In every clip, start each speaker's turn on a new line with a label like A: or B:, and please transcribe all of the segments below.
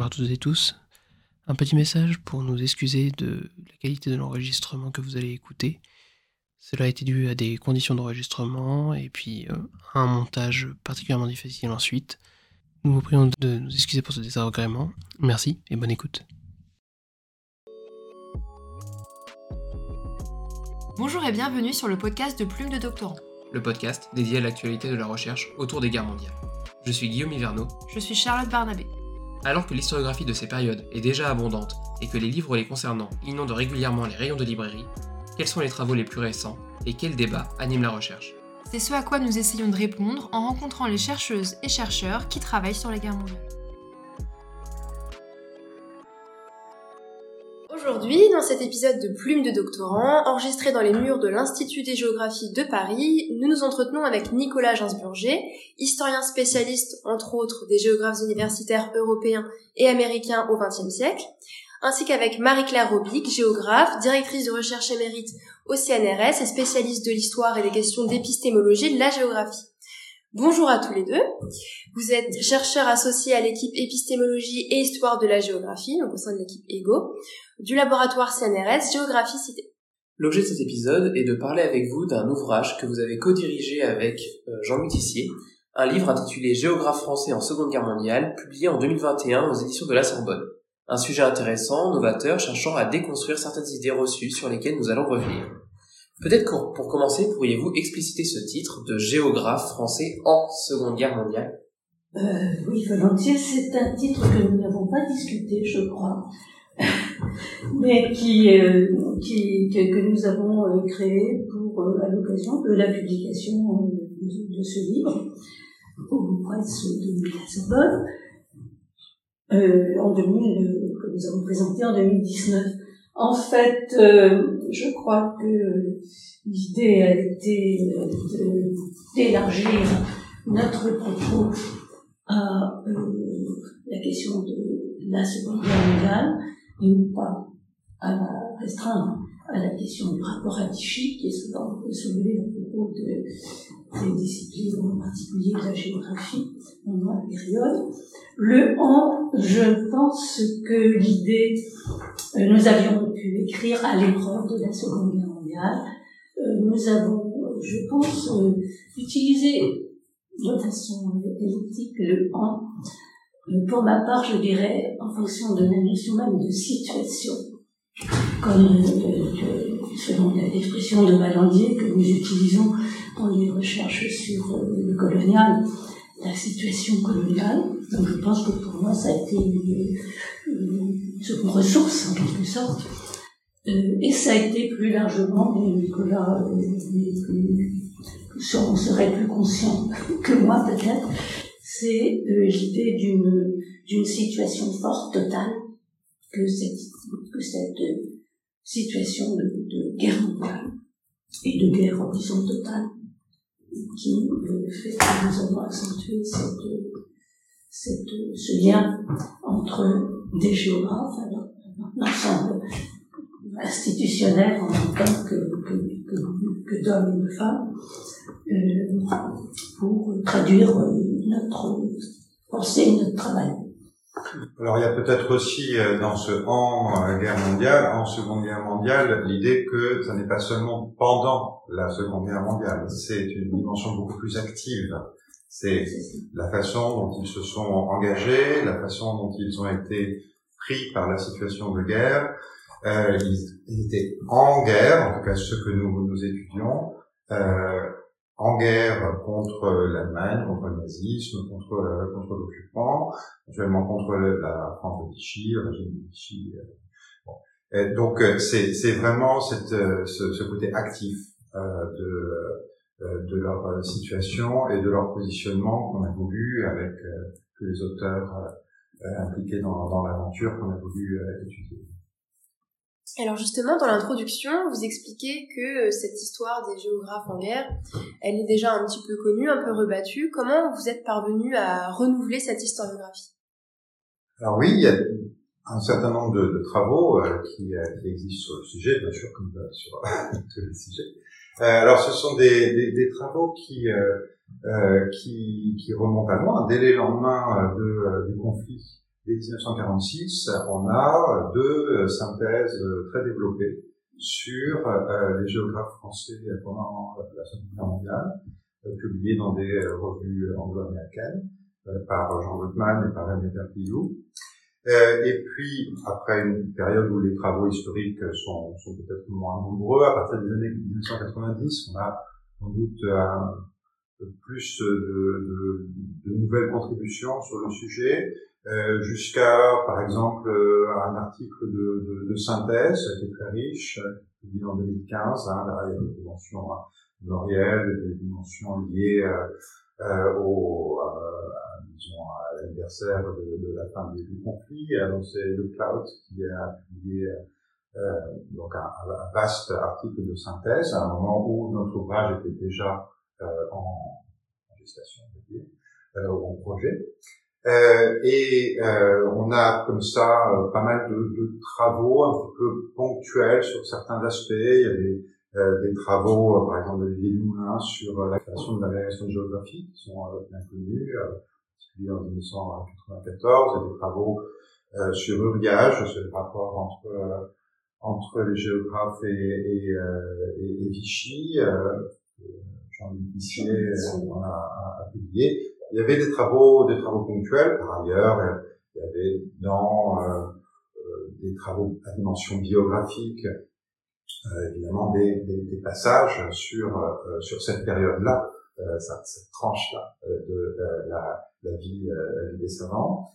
A: Bonjour à toutes et tous. Un petit message pour nous excuser de la qualité de l'enregistrement que vous allez écouter. Cela a été dû à des conditions d'enregistrement et puis euh, à un montage particulièrement difficile ensuite. Nous vous prions de nous excuser pour ce désagrément. Merci et bonne écoute.
B: Bonjour et bienvenue sur le podcast de Plume de Doctorant.
A: Le podcast dédié à l'actualité de la recherche autour des guerres mondiales. Je suis Guillaume Hiverneau.
B: Je suis Charlotte Barnabé.
A: Alors que l'historiographie de ces périodes est déjà abondante et que les livres les concernant inondent régulièrement les rayons de librairie, quels sont les travaux les plus récents et quels débats animent la recherche?
B: C'est ce à quoi nous essayons de répondre en rencontrant les chercheuses et chercheurs qui travaillent sur les guerres mondiales. Aujourd'hui, dans cet épisode de Plume de doctorant, enregistré dans les murs de l'Institut des géographies de Paris, nous nous entretenons avec Nicolas Gainsburger, historien spécialiste, entre autres, des géographes universitaires européens et américains au XXe siècle, ainsi qu'avec Marie-Claire Robic, géographe, directrice de recherche émérite au CNRS et spécialiste de l'histoire et des questions d'épistémologie de la géographie. Bonjour à tous les deux. Vous êtes chercheur associé à l'équipe épistémologie et histoire de la géographie, donc au sein de l'équipe EGO, du laboratoire CNRS Géographie Cité.
A: L'objet de cet épisode est de parler avec vous d'un ouvrage que vous avez co-dirigé avec euh, Jean-Louis Tissier, un livre intitulé Géographe français en Seconde Guerre mondiale, publié en 2021 aux éditions de la Sorbonne. Un sujet intéressant, novateur, cherchant à déconstruire certaines idées reçues sur lesquelles nous allons revenir. Peut-être que pour commencer, pourriez-vous expliciter ce titre de géographe français en Seconde Guerre mondiale?
C: Euh, Oui, volontiers. C'est un titre que nous n'avons pas discuté, je crois, mais qui, euh, que, nous avons euh, créé pour euh, à l'occasion de la publication de, ce livre au presse de la Sorbonne en 2000, que nous avons présenté en 2019. En fait, je crois que l'idée a été d'élargir notre propos à la question de la Seconde Guerre mondiale et non pas à la restreindre à la question du rapport à Tichy qui est souvent soulevé à propos de, des disciplines, en particulier de la géographie pendant la période. Le en, je pense que l'idée, euh, nous avions pu écrire à l'épreuve de la Seconde Guerre mondiale, euh, nous avons, je pense, euh, utilisé de façon elliptique le en. Pour ma part, je dirais en fonction de la notion même de situation, comme selon l'expression de Valandier que nous utilisons dans les recherches sur le colonial, la situation coloniale. Donc je pense que pour moi, ça a été une, une ressource en quelque sorte. Euh, et ça a été plus largement, Nicolas euh, on serait plus conscient que moi peut-être, c'est euh, l'idée d'une d'une situation forte totale que cette que cette situation de, de guerre mondiale et de guerre en totale qui fait que nous avons accentué cette, cette, ce lien entre des géographes, l'ensemble institutionnel en temps que, que, que, d'hommes et de femmes, euh, pour traduire notre pensée, notre travail.
D: Alors il y a peut-être aussi euh, dans ce en euh, guerre mondiale, en seconde guerre mondiale, l'idée que ça n'est pas seulement pendant la seconde guerre mondiale, c'est une dimension beaucoup plus active. C'est la façon dont ils se sont engagés, la façon dont ils ont été pris par la situation de guerre, euh, ils, étaient en guerre, en tout cas ceux que nous, nous étudions, en guerre contre l'Allemagne, contre le nazisme, contre, euh, contre l'occupant, éventuellement contre la France de Vichy, le régime de Vichy. Euh, bon. Donc euh, c'est, c'est vraiment cette, ce, ce, côté actif de, de leur situation et de leur positionnement qu'on a voulu avec tous les auteurs impliqués dans, dans l'aventure qu'on a voulu étudier.
B: Alors justement, dans l'introduction, vous expliquez que euh, cette histoire des géographes en guerre, elle est déjà un petit peu connue, un peu rebattue. Comment vous êtes parvenu à renouveler cette historiographie?
D: Alors oui, il y a un certain nombre de, travaux euh, qui, euh, qui, existent sur le sujet, bien sûr, comme sur tous les sujets. alors ce sont des, travaux qui, qui, remontent à loin, dès les lendemains de, du conflit dès 1946, on a deux synthèses très développées sur les géographes français pendant la Seconde Guerre mondiale, publiées dans des revues anglo-américaines par Jean Gottman et par René Perpillou. Euh, et puis, après une période où les travaux historiques sont, peut-être moins nombreux, à partir des années 1990, on a sans doute un, plus de, nouvelles contributions sur le sujet, euh, jusqu'à, par exemple, un article de, de, synthèse qui est très riche, publié en 2015. Hein, là, il y a des dimensions mémorielles, des dimensions liées euh, euh au, disons, à l'anniversaire de, de, la fin du, du conflit. Donc c'est le Cloud qui a publié euh, donc un, vaste article de synthèse à un moment où notre ouvrage était déjà euh, en, en, gestation, on va euh, en projet. Euh, et euh, on a comme ça euh, pas mal de, de, travaux un petit peu ponctuels sur certains aspects. Il y a des, des travaux, par exemple, de Olivier Moulin sur la création de l'agrégation de géographie qui sont bien connus en 1994, il y a des travaux euh, sur Uriage, sur le rapport entre euh, entre les géographes et, et, euh, et, et Vichy. Jean-Luc Pissier a, a, a, publié. Il y avait des travaux, des travaux ponctuels. Par ailleurs, il y avait dans des travaux à dimension biographique, évidemment des, des, des, passages sur sur cette période-là, cette, cette tranche-là de la la vie, euh, la des savants.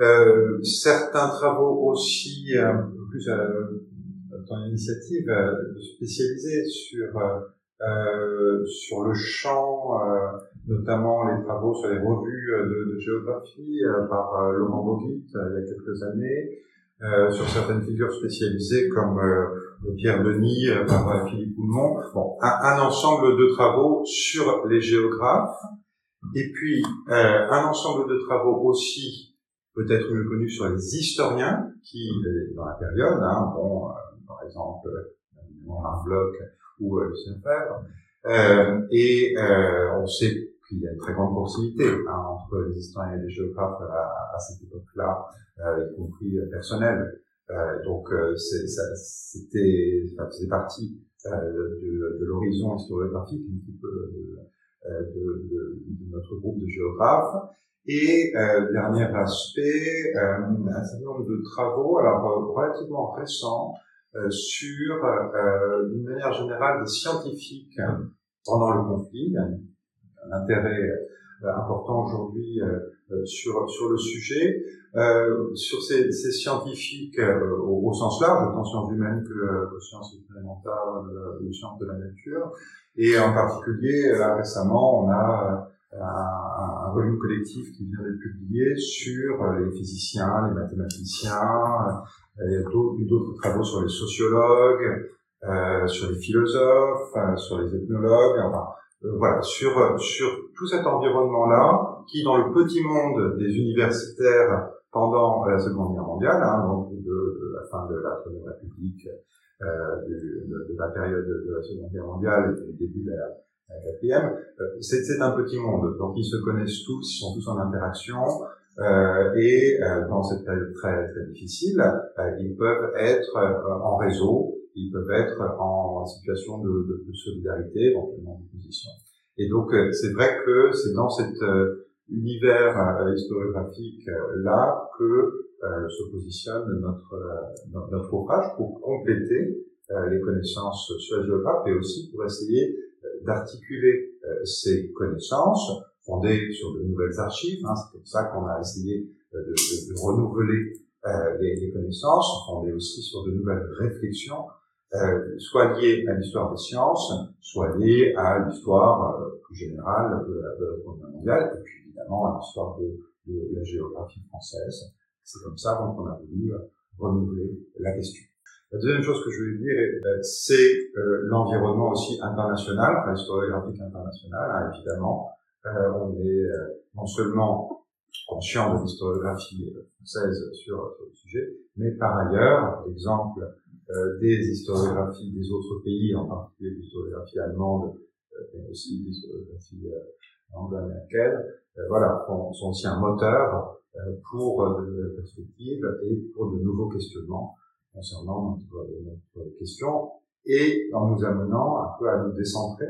D: Euh, certains travaux aussi euh, plus dans l'initiative spécialisée sur sur le champ, notamment les travaux sur les revues de, de géographie par Laurent Boguit il y a quelques années, euh, sur certaines figures spécialisées comme euh, Pierre Denis par Philippe Poulmont. Bon, un, un, ensemble de travaux sur les géographes et puis, euh, un ensemble de travaux aussi, peut-être mieux connus sur les historiens, qui, euh, dans la période, hein, bon, euh, par exemple, Marc ou euh, Lucien Fèvre, euh, et on sait qu'il y a une très grande proximité hein, entre les historiens et les géographes à, cette époque-là, y compris personnelle. donc, c'était, ça faisait partie de, de l'horizon historiographique un petit peu euh, de, de, de, notre groupe de géographes. Et euh, dernier aspect, euh, un certain nombre de travaux, alors relativement récents, sur, d'une manière générale, des scientifiques pendant le conflit. Un, intérêt important aujourd'hui sur sur le sujet, euh, sur ces, ces scientifiques au, au, sens large, autant sciences humaines que, que sciences expérimentales, sciences de la nature, et en particulier, récemment, on a euh, un, volume collectif qui vient d'être publié sur les physiciens, les mathématiciens, et d'autres travaux sur les sociologues, euh, sur les philosophes, euh, sur les ethnologues, enfin, euh, voilà, sur, sur tout cet environnement-là, qui dans le petit monde des universitaires pendant la Seconde Guerre mondiale, hein, donc de, la fin de la Première République euh, de, de, la période de la Seconde Guerre mondiale et du début de la, la quatrième, euh, c'est un petit monde. Donc ils se connaissent tous, ils sont tous en interaction. Euh, et euh, dans cette période très très difficile, euh, ils peuvent être euh, en réseau, ils peuvent être en situation de, de, de solidarité, éventuellement de position. Et donc c'est vrai que c'est dans cet univers historiographique là que euh, se positionne notre, euh, notre ouvrage pour compléter euh, les connaissances sur les géographes et aussi pour essayer d'articuler ces connaissances fondées sur de nouvelles archives. Hein, c'est pour ça qu'on a essayé de, de, de renouveler les, les, connaissances, fondées aussi sur de nouvelles réflexions, euh, soit liées à l'histoire des sciences, soit liées à l'histoire euh, plus générale de la, de Guerre mondiale, et puis évidemment à l'histoire de, de, la géographie française. C'est comme ça qu'on a voulu euh, renouveler la question. La deuxième chose que je voulais dire, euh, c'est euh, l'environnement aussi international, enfin, l'historiographique international, hein, évidemment. on est non seulement conscient de l'historiographie française sur, le sujet, mais par ailleurs, l'exemple des historiographies des autres pays, en particulier l'historiographie allemande, mais aussi l'historiographie anglo-américaine, voilà, sont aussi un moteur pour de perspectives et pour de nouveaux questionnements concernant notre, notre question et en nous amenant un peu à nous décentrer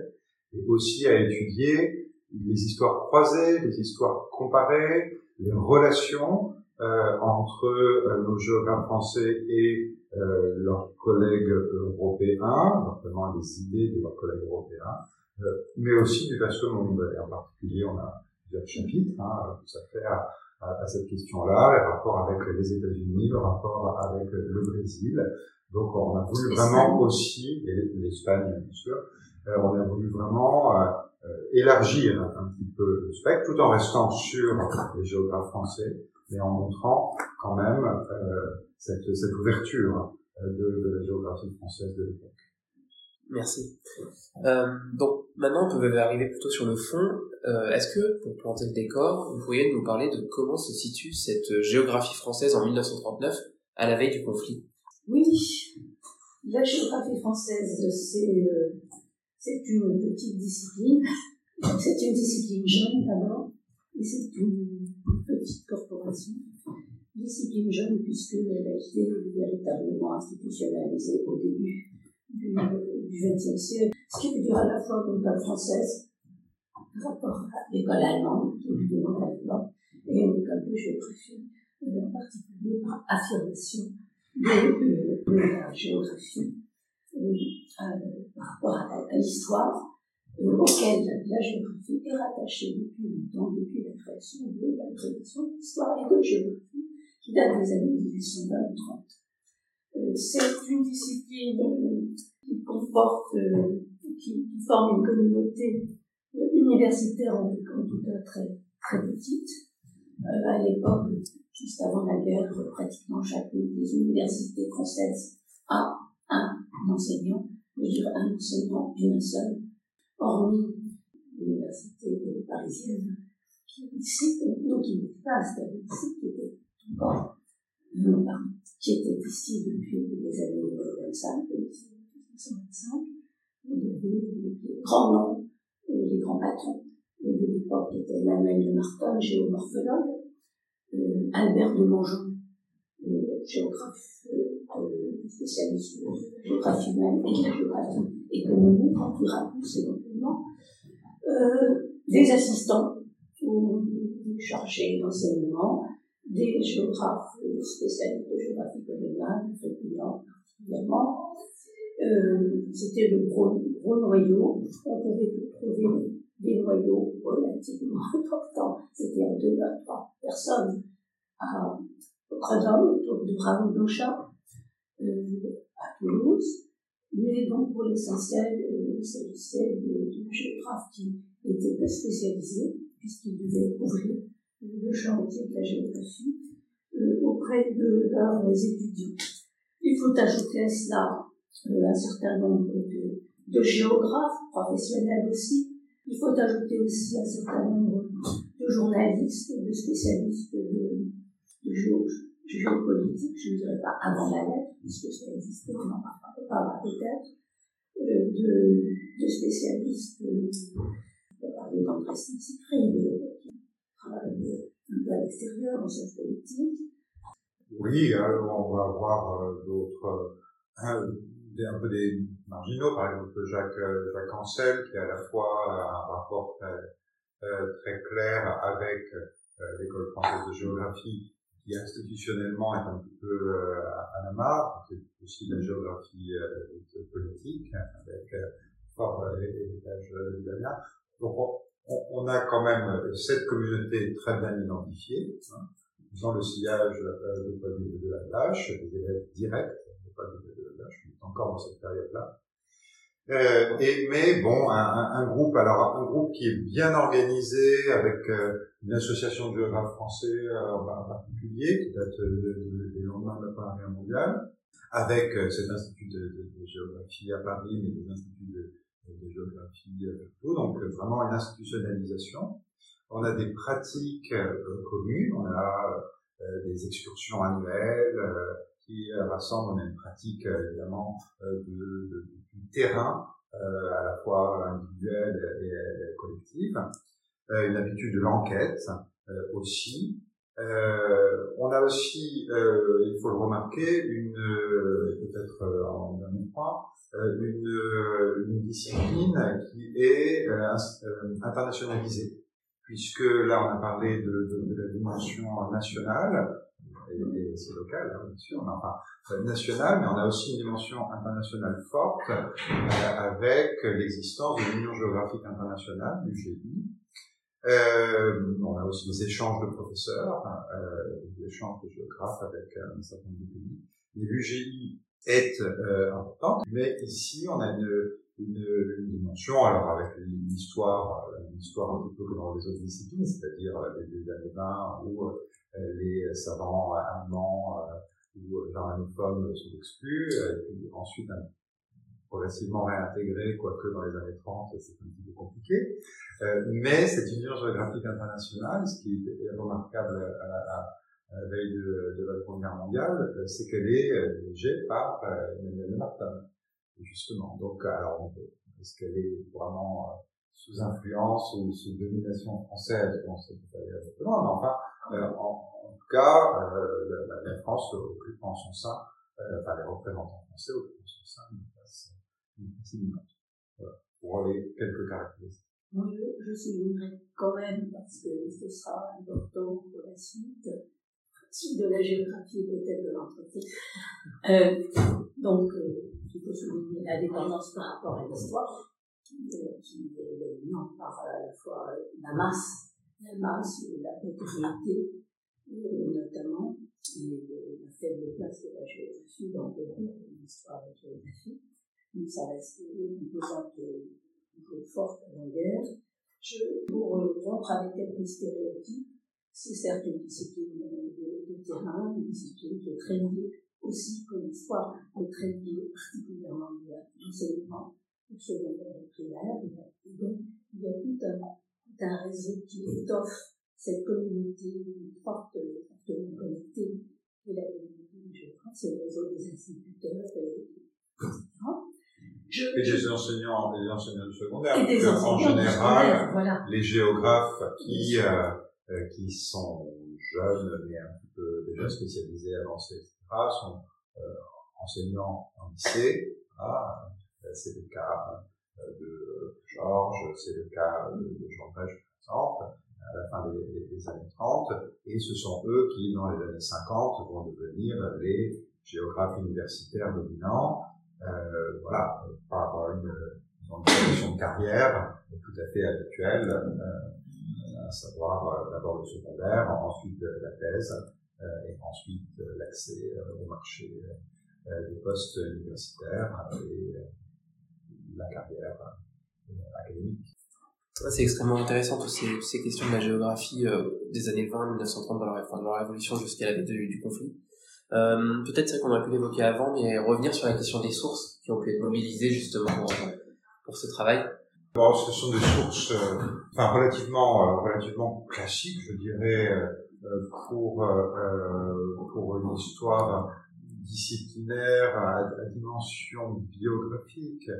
D: et aussi à étudier les histoires croisées, les histoires comparées, les relations euh, entre euh, nos géographes français et euh, leurs collègues européens, notamment les idées de leurs collègues européens, euh, mais aussi du vaste monde. Et en particulier, on a plusieurs chapitres hein, ça fait à, à, cette question-là, le rapport avec les États-Unis, le rapport avec le Brésil. Donc, on a voulu vraiment aussi, et l'Espagne bien sûr, euh, on a voulu vraiment euh, élargir un petit peu le spectre, tout en restant sur les géographes français, mais en montrant quand même cette, cette ouverture de, de la géographie française de l'époque.
A: Merci. Euh, donc maintenant, on peut arriver plutôt sur le fond. Euh, Est-ce que, pour planter le décor, vous pourriez nous parler de comment se situe cette géographie française en 1939, à la veille du conflit?
C: Oui, la géographie française, c'est euh, une petite discipline. C'est une discipline jeune d'abord, et c'est une petite corporation. Discipline jeune puisqu'elle a été véritablement institutionnalisée au début du XXe siècle, ce qui veut dire à la fois une école française, rapport à l'école allemande, allemande, et une école de géographie, en particulier par affirmation de, de, la géographie euh, par rapport à, l'histoire, euh, auquel la géographie est rattachée depuis longtemps, depuis la création de la création d'histoire et de géographie, qui date des années 1820-30. Euh, c'est une discipline qui comporte, euh, qui, forme une communauté euh, universitaire en, tout cas très, très petite. Euh, à l'époque, juste avant la guerre, pratiquement chacune des universités françaises a un enseignant, je dire un enseignant et un seul, hormis l'université parisienne, qui ici, donc qui n'était pas ici, qui était encore, qui était ici depuis les années 25, 1925, il y avait les grands noms, les grands patrons de l'époque étaient Emmanuel de Martin, géomorphologue, euh, Albert de Mongeon, euh, géographe, euh, spécialiste de géographie humaine et de géographie économique, en plus éventuellement, des assistants ou chargés d'enseignement, des géographes spécialistes de géographie coloniale, particulièrement, euh, c'était le gros, gros noyau. On pouvait trouver des noyaux relativement importants, c'est-à-dire deux à trois personnes à Grenoble, autour de Raoul Blanchard, euh, à Toulouse. Mais donc, pour l'essentiel, euh, il s'agissait de, géographes qui étaient pas spécialisés, puisqu'ils devaient couvrir le champ entier de la géographie euh, auprès de leurs étudiants. Il faut ajouter à cela un certain nombre de, de, géographes professionnels aussi. Il faut ajouter aussi un certain nombre de journalistes, de spécialistes de, géopolitique, je ne dirais pas avant la lettre, puisque ça existait, on en parlera peut-être, euh, de, de spécialistes, euh, on parler d'André Siegfried, qui travaille un peu à l'extérieur en sciences politiques.
D: Oui, alors on va voir euh, d'autres un peu des marginaux, par exemple Jacques, euh, Jacques Ancel, qui a à la fois un rapport très, euh, très clair avec euh, l'école française de géographie, qui institutionnellement est un petit peu à la marge, c'est aussi la géographie politique, avec fort l'héritage italien. Donc on, a quand même cette communauté très bien identifiée, hein, dans le sillage de, de la tâche, des élèves directs, de, je suis encore dans cette période-là. Euh, mais bon, un, groupe, alors un groupe qui est bien organisé avec euh, une association de géographes français euh, en particulier, qui date des lendemains de la Première Guerre mondiale, avec cet institut de, de, géographie à Paris, mais des instituts de géographie partout, donc vraiment une institutionnalisation. On a des pratiques communes, on a des excursions annuelles, qui euh, rassemble, une pratique euh, évidemment euh, de, du terrain, à la fois individuelle et, collective, une habitude de l'enquête aussi, on a aussi, il faut le remarquer, une peut-être en dernier point, une, discipline qui est internationalisée, puisque là on a parlé de la dimension nationale, et, aussi locale, hein, bien sûr, mais enfin nationale, mais on a aussi une dimension internationale forte euh, avec l'existence de l'Union géographique internationale, l'UGI. Euh, on a aussi des échanges de professeurs, euh, des échanges de géographes avec un certain nombre de pays. L'UGI est euh, importante, mais ici on a une, une, une dimension, alors avec l'histoire, l'histoire un peu comme dans les autres disciplines, c'est-à-dire les, années 20 où euh, les savants allemands euh, ou germanophones sont exclus, et puis ensuite progressivement réintégrés, quoique dans les années 30, c'est un petit peu compliqué. Euh, mais cette union géographique internationale, ce qui est remarquable à la, veille de, de, la Seconde Guerre mondiale, c'est qu'elle est dirigée par Emmanuel Martin, justement. Donc, alors, est-ce qu'elle est vraiment sous influence ou sous domination française? Bon, c'est pas exactement, mais enfin, euh, en, tout cas, euh, la, la, France occupe en son sein, euh, enfin les représentants français occupent en son sein une place, une place. Voilà, pour les quelques caractéristiques.
C: Je, soulignerai quand même, parce que ce sera important pour la suite, suite de la géographie peut-être de l'entretien. Euh, donc, il faut souligner la dépendance par rapport à l'histoire, qui est dominante par à la fois la masse la masse, la notoriété, euh, notamment, et la faible place de la géographie dans l'histoire de la géographie. Donc ça reste une composante toujours forte à la guerre. Je, pour euh, rompre avec quelques stéréotypes, c'est certes une discipline de, terrain, une discipline qui est aussi comme l'histoire, est très liée particulièrement à l'enseignement secondaire et primaire. Et donc, il y a tout un d'un réseau qui étoffe cette communauté forte, fortement connectée de la communauté du c'est le réseau des instituteurs, etc.
D: Je, et des enseignants, des enseignants secondaire. Et des enseignants en général, voilà. les géographes qui, euh, euh, qui sont jeunes, mais un petit peu déjà spécialisés, avancés, etc., sont euh, enseignants en lycée. Ah, c'est le cas de Georges, c'est le cas de, Jean Brèche, par exemple, à la fin des, années 30, et ce sont eux qui, dans les années 50, vont devenir les géographes universitaires dominants, euh, voilà, par une, une tradition de carrière tout à fait habituelle, euh, à savoir euh, d'abord le secondaire, ensuite la thèse, euh, et ensuite l'accès au marché des postes universitaires la carrière euh, académique.
A: C'est extrêmement intéressant toutes ces, ces, questions de la géographie euh, des années 20, 1930 dans leur, dans leur évolution jusqu'à la date du, conflit. Euh, Peut-être c'est qu'on aurait pu l'évoquer avant, mais revenir sur la question des sources qui ont pu être mobilisées justement pour, pour ce travail.
D: Bon, ce sont des sources euh, enfin, relativement, euh, relativement classiques, je dirais, euh, pour, pour une histoire disciplinaire à, à dimension biographique.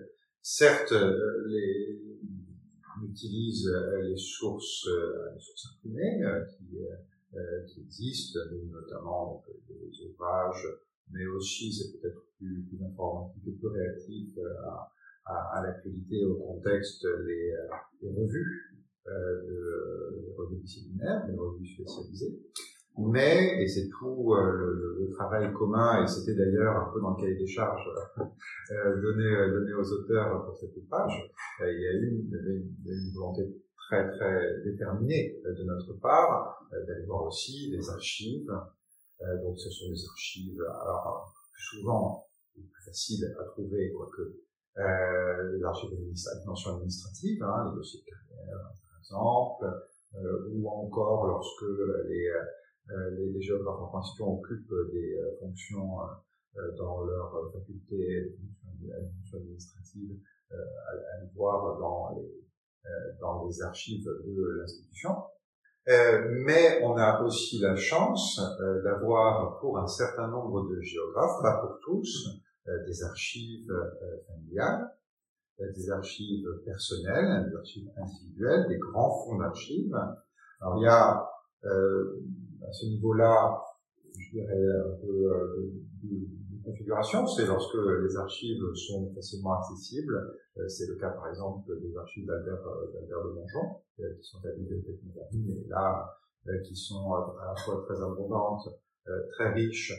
D: Certes, euh, les, on utilise euh, les sources, euh, les sources imprimées qui, existent, notamment des ouvrages, mais aussi c'est peut-être plus, plus informatif et plus réactif à, l'actualité, au contexte, les, les revues, euh, les revues disciplinaires, les revues spécialisées. Mais, et c'est tout euh, le, le, travail commun, et c'était d'ailleurs un peu dans le cahier des charges euh, donné, euh, donné aux auteurs pour cette page, euh, il y a eu une, une, volonté très très déterminée de notre part d'aller voir aussi des archives. donc ce sont des archives, alors souvent, plus faciles à trouver, quoique euh, administratives, dimension administrative, hein, les dossiers de carrière, par exemple, euh, ou encore lorsque les, euh, les, les, géographes en question occupent des euh, fonctions euh, dans leur faculté administrative à, à voir dans les, dans les archives de l'institution. Euh, mais on a aussi la chance euh, d'avoir pour un certain nombre de géographes, pas pour tous, euh, des archives familiales, des archives personnelles, des archives individuelles, des grands fonds d'archives. Alors il y a à ce niveau-là, je dirais, un peu euh, de, configuration, c'est lorsque les archives sont facilement accessibles. Euh, c'est le cas, par exemple, des archives d'Albert, de Mongeon, qui sont à bibliothèque mais là, qui sont à la fois très abondantes, très riches,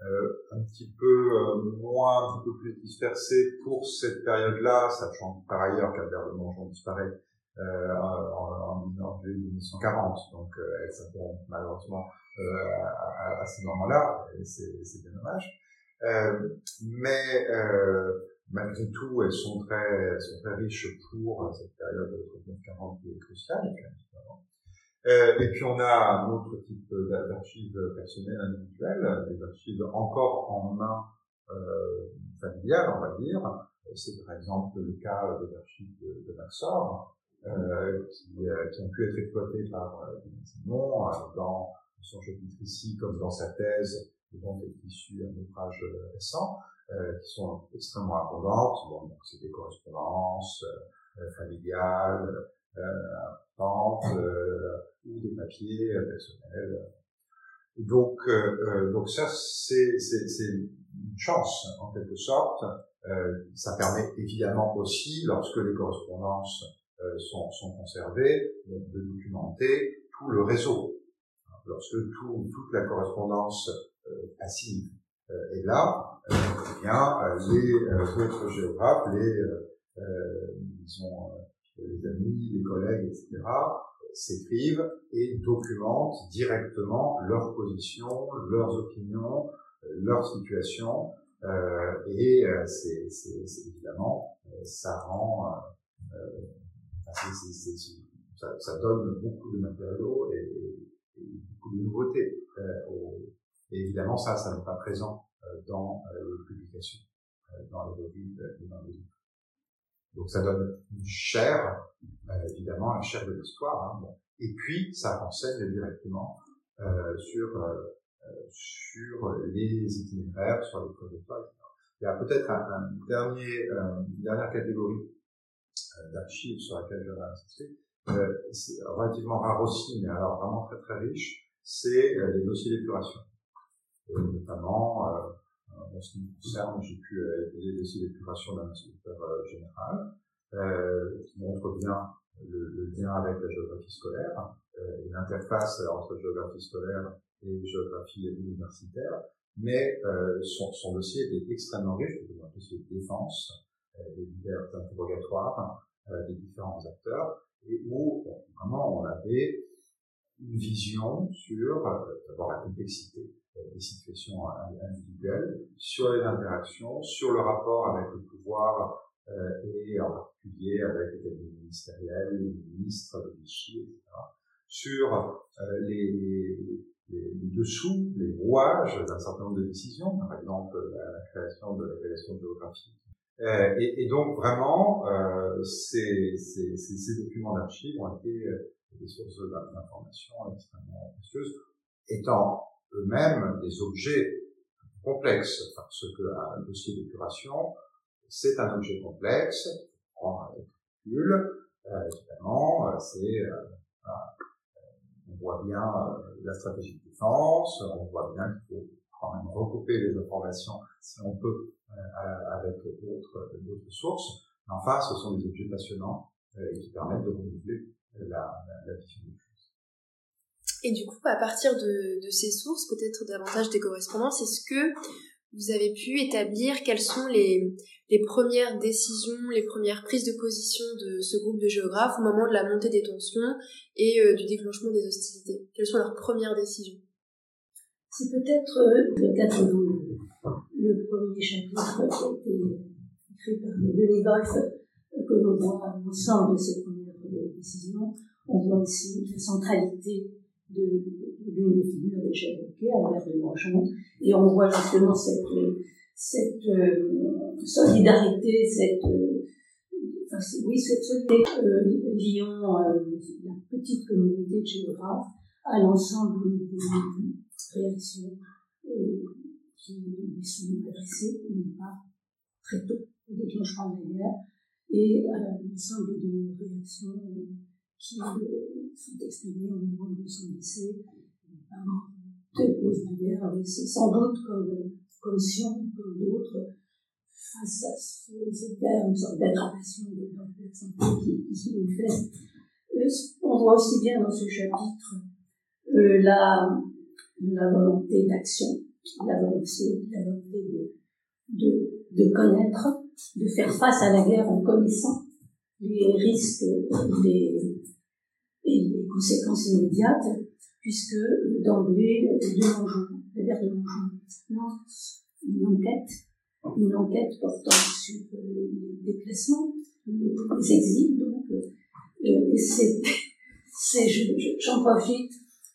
D: un petit peu moins, un petit peu plus dispersées pour cette période-là, sachant par ailleurs qu'Albert de Mongeon disparaît euh, en, en, 1940. Donc euh, elles s'interrompent malheureusement euh, à, à, ce moment-là, et c'est bien dommage. mais malgré tout, elles sont très, sont très riches pour cette période de 39-40 qui est cruciale. Euh, et puis on a un autre type d'archives personnelles individuelles, des archives encore en main euh, familiale, on va dire. C'est par exemple le cas des archives de, de Maxor, euh, qui, euh, qui, ont pu être exploités par euh, Simon dans son chapitre ici comme dans sa thèse dont est issu un ouvrage récent, qui sont extrêmement abondantes. Bon, donc c'est des correspondances familiales, importantes, ou des papiers personnels. Donc, donc ça, c'est une chance en quelque sorte. ça permet évidemment aussi, lorsque les correspondances euh, sont, sont, conservés, de documenter tout le réseau. Lorsque tout, toute la correspondance euh, passive euh, est là, eh bien les autres géographes, les disons les amis, les collègues, etc., s'écrivent et documentent directement leur position, leurs opinions, leur situation, euh, et euh, c'est évidemment ça rend ça, donne beaucoup de matériaux et, beaucoup de nouveautés. Euh, et évidemment, ça, ça n'est pas présent euh, dans euh, les publications, euh, dans les revues et dans les livres. Donc ça donne une chair, évidemment, la chair de l'histoire. Hein. Et puis, ça renseigne directement sur sur les itinéraires, sur les trajectoires, etc. Il y a peut-être une dernière catégorie d'archives sur laquelle je vais euh, relativement rare aussi, mais alors vraiment très très riche, c'est euh, les dossiers d'épuration. Et notamment, en ce qui me concerne, j'ai pu étudier les dossiers d'épuration d'un inspecteur général, qui montre bien le, lien avec la géographie scolaire, et l'interface entre géographie scolaire et géographie universitaire, mais son, dossier est extrêmement riche, c'est un dossier de défense, des divers interrogatoires euh, des différents acteurs, et où vraiment on avait une vision sur euh, d'abord la complexité euh, des situations individuelles, sur les interactions, sur le rapport avec le pouvoir et en particulier avec les cabinets ministériels, les ministres, les Vichy, etc. Sur les, les, les, dessous, les rouages d'un certain nombre de décisions, par exemple la, création de la création géographique euh, et, et, donc vraiment, euh, ces, ces, ces, documents d'archives ont été euh, des sources d'informations extrêmement précieuses, étant eux-mêmes des objets complexes, parce que un dossier d'épuration, c'est un objet complexe, un calcul, euh, évidemment, c'est, on voit bien la stratégie de défense, on voit bien qu'il faut quand même recouper les informations si on peut euh, avec d'autres sources. Mais enfin, ce sont des objets passionnants euh, qui permettent de renouveler la, la, vision des choses.
B: Et du coup, à partir de, ces sources, peut-être davantage des correspondances, est-ce que vous avez pu établir quelles sont les, les premières décisions, les premières prises de position de ce groupe de géographes au moment de la montée des tensions et euh, du déclenchement des hostilités? Quelles sont leurs premières décisions?
C: C'est peut-être euh, le premier chapitre qui a été écrit par Denis Wolf, que l'on voit l'ensemble de ces premières décisions. On voit aussi la centralité de, l'une des figures déjà évoquées, Albert de Mangeon, et on voit justement cette, cette euh, solidarité, cette, euh, oui, cette solidarité liant la petite communauté de géographes à l'ensemble des réactions qui lui sont adressées, d'une part, très tôt, au déclenchement de la guerre, et à l'ensemble des réactions qui euh, sont exprimées au moment de son décès, avant deux causes de guerre, avec sans doute comme, comme Sion, comme d'autres, face à cette guerre, une sorte d'aggravation de la santé qui, qui se manifeste. On voit aussi bien dans ce chapitre euh, la, la volonté d'action, la volonté, la volonté de, de, connaître, de faire face à la guerre en connaissant les risques les, et les conséquences immédiates, puisque d'emblée, de guerre de Mongeon lance une enquête, une enquête portant sur euh, les déplacements, les, exils, donc, euh, et c'est, j'en profite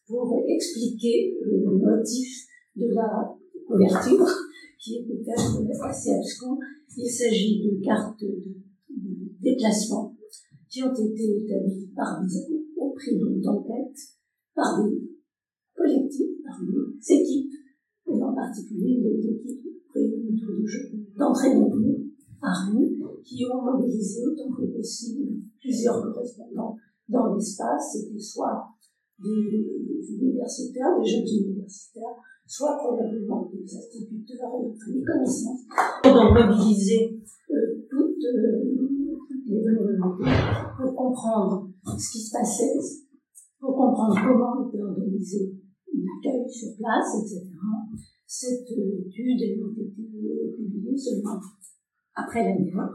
C: pour expliquer le motif de la couverture, qui est peut-être assez abscon. Il s'agit de cartes de, déplacement qui ont été établies par des, au prix d'enquête, par des collectifs, par des équipes, et en particulier les équipes prévues d'entraînement à Rennes, qui ont mobilisé autant que possible plusieurs correspondants dans l'espace, c'était soit des, universitaires, des jeunes universitaires, soit probablement des instituteurs et des connaissances, ont mobilisé euh, toutes euh, les bonnes volontés pour comprendre ce qui se passait, pour comprendre comment était organisé l'accueil sur place, etc. Cette étude a été publiée seulement après la guerre,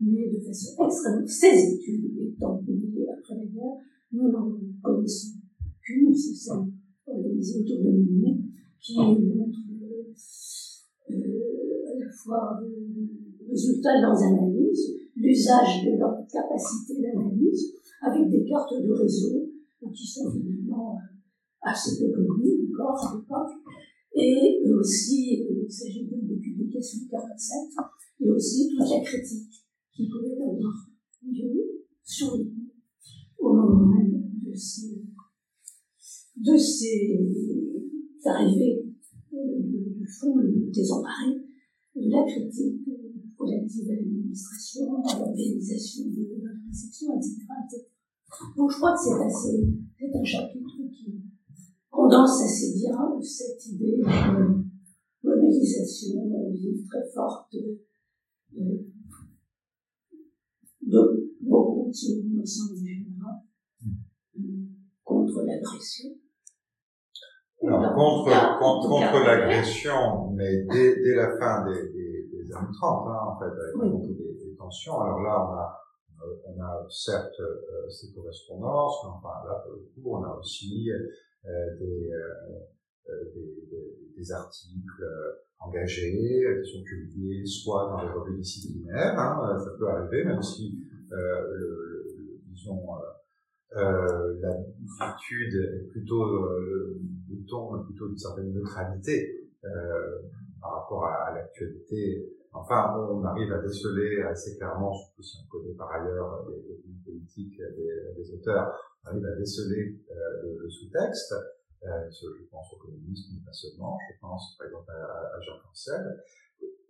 C: mais de façon extrêmement. Ces études étant publiées après la guerre, nous n'en connaissons qu'une, c'est celle organisée autour de Ménier, qui montre euh, à la fois le résultat de leurs analyses, l'usage de leur capacité d'analyse, avec des cartes de réseau qui sont finalement assez peu connues encore à l'époque, et aussi, il s'agit donc de publications 47, et aussi toute la critique qui pouvait avoir lieu sur le au moment même de ces, de ces arrivées euh, du fond désemparé, la critique relative à l'administration, à l'organisation de la réception, etc.. Donc je crois que c'est assez, c'est un chapitre qui condense assez bien cette idée de mobilisation très forte de, de beaucoup de du général contre l'agression.
D: Alors, contre, contre, contre l'agression, mais dès, dès la fin des, des, des années 30, hein, en fait, avec oui. des, des, tensions. Alors là, on a, on a certes euh, ces correspondances, mais enfin là, pour le coup, on a aussi euh, des, euh, des, des, articles engagés qui sont publiés soit dans les revues disciplinaires, hein, ça peut arriver, même si le, le, disons euh, l'attitude est plutôt euh, le ton plutôt d'une certaine neutralité euh, par rapport à, à l'actualité. Enfin, on arrive à déceler assez clairement, surtout si on connaît par ailleurs les, les politiques des, des, auteurs, on arrive à déceler euh, le, le sous-texte. Euh, je pense au communisme, mais pas seulement. Je pense par exemple à, à Jean Cancel.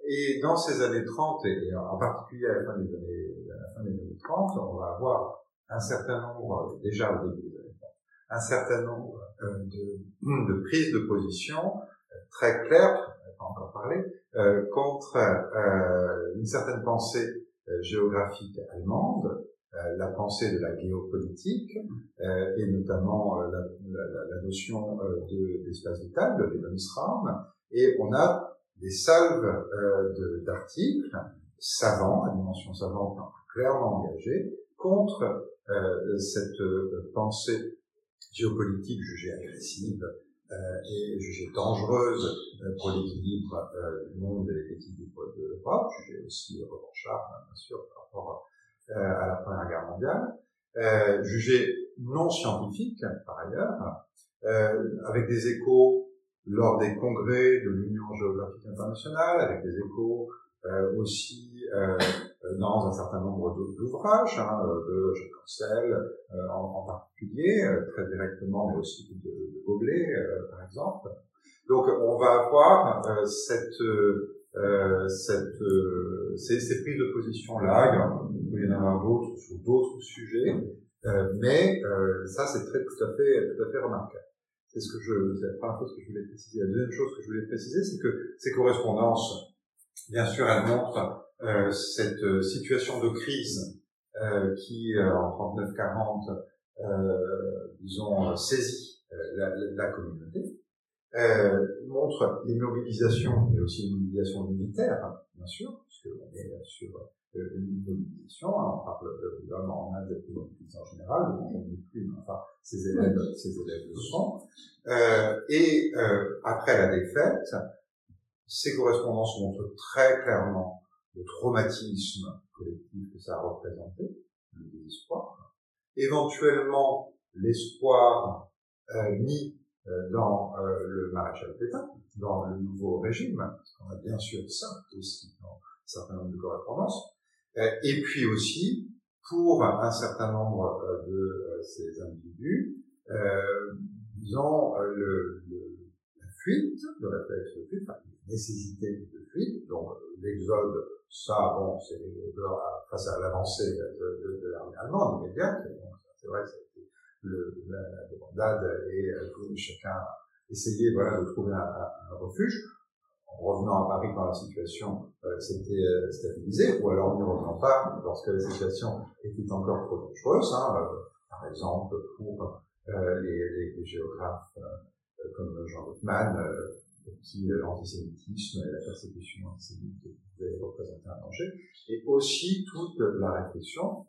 D: Et dans ces années 30, et en particulier à la fin des années, à la fin des années 30, on va avoir un certain nombre, déjà au début des années 30, un certain nombre euh, de, de prises de position euh, très claires, on n'a pas encore parlé, euh, contre une certaine pensée géographique allemande, la pensée de la géopolitique, et notamment la, la, la, notion d'espace vital, de Lebensraum, et on a des salves d'articles savants, à dimension savante clairement engagés, contre cette euh, pensée géopolitique jugée agressive euh, et jugée dangereuse pour l'équilibre du monde et l'équilibre de l'Europe, jugée aussi revanchard, hein, bien sûr, par rapport à la Première Guerre mondiale, euh, jugée non scientifique, par ailleurs, euh, avec des échos lors des congrès de l'Union géographique internationale, avec des échos euh, aussi euh, dans un certain nombre d'ouvrages, hein, euh, de Jacques Cancel euh, en, en, particulier, très directement, mais aussi de, de Goblet, par exemple. Donc on va avoir cette, cette, ces, ces, prises de position-là, il y en avoir d'autres sur d'autres sujets, mais ça c'est très tout à fait tout à fait remarquable. C'est ce que je, c'est la première chose que je voulais préciser. La deuxième chose que je voulais préciser, c'est que ces correspondances, bien sûr, elles montrent euh, cette euh, situation de crise euh, qui, euh, en 39-40, disons, saisit la, la, communauté, montre les mobilisations, et aussi une mobilisation militaire, hein, bien sûr, puisqu'on est sur une mobilisation, hein, on parle vraiment en Inde de mobilisation en général, donc on n'est plus, enfin, ces élèves, ces élèves le sont. Euh, et euh, après la défaite, ces correspondances montrent très clairement le traumatisme collectif que ça a représenté, le désespoir, éventuellement l'espoir euh, mis euh, dans euh, le maréchal Pétain, dans le nouveau régime, parce qu'on a bien sûr ça aussi dans un certain nombre de correspondances, et puis aussi pour un certain nombre de ces individus, disons, le, le, la fuite, le réflexe de fuite, enfin, la nécessité de donc l'exode ça, bon, c'est face à l'avancée de, l'armée allemande immédiate. Donc, c'est vrai que c'était le, la, la et euh, chacun essayait de trouver un, refuge. En revenant à Paris quand la situation euh, s'était euh, stabilisée, ou alors n'y revenant pas lorsque la situation était encore trop dangereuse. Hein, euh, par exemple, pour euh, les, géographes comme Jean Rothman, qui l'antisémitisme et la persécution antisémite pouvaient représenter un danger, et aussi toute la réflexion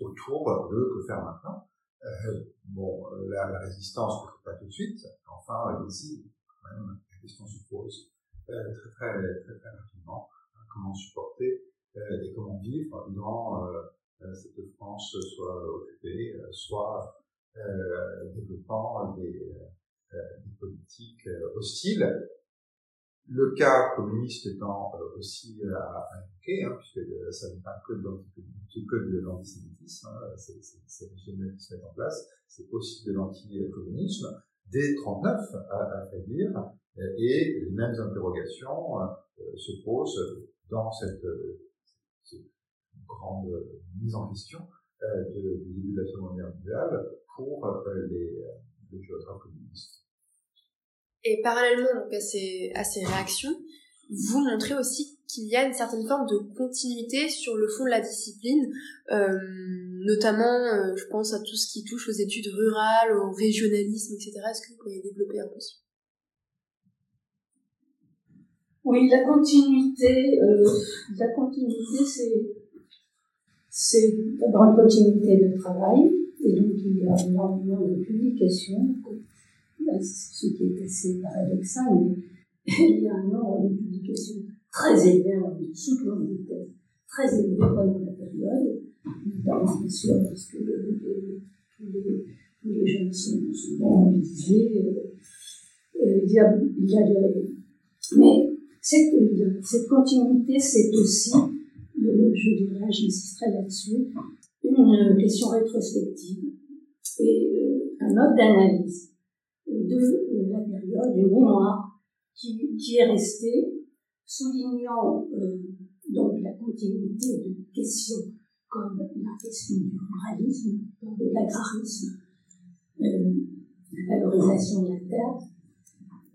D: autour de que faire maintenant. Euh, bon, la, la résistance ne pas tout de suite, enfin, ici, la question se pose euh, très, très, très, très rapidement. Hein, comment supporter euh, et comment vivre dans euh, cette France soit occupée, soit développant des euh, des politiques euh, hostiles. Le cas communiste étant euh, aussi à, évoquer, hein, puisque ça n'est pas que de l'antisémitisme, hein, c'est se mettent en place, c'est aussi de l'anticommunisme, dès 39 à, à dire, et les mêmes interrogations se posent dans cette, grande mise en question de, du début de la Seconde Guerre mondiale pour les, les géographes communistes.
B: Et parallèlement donc, à, ces, à ces réactions, vous montrez aussi qu'il y a une certaine forme de continuité sur le fond de la discipline, euh, notamment, euh, je pense à tout ce qui touche aux études rurales, au régionalisme, etc. Est-ce que vous pourriez développer un peu ça?
C: Oui, la continuité, euh, la continuité, c'est c'est une continuité de travail, et donc il y a énormément de publications ce qui est assez paradoxal, mais il y a un nombre de publications très élevé en dessous de thèse, très élevé pendant la période, notamment bien sûr parce que tous, les, jeunes sont souvent mobilisés. Euh, euh, il, y a, il y a de, mais cette, cette continuité, c'est aussi, euh, je dirais, j'insisterai là-dessus, une question rétrospective et un mode d'analyse de la période, une mémoire qui, qui est restée, soulignant euh, donc la continuité de questions comme la question du ruralisme, de l'agrarisme, euh, la valorisation de la terre,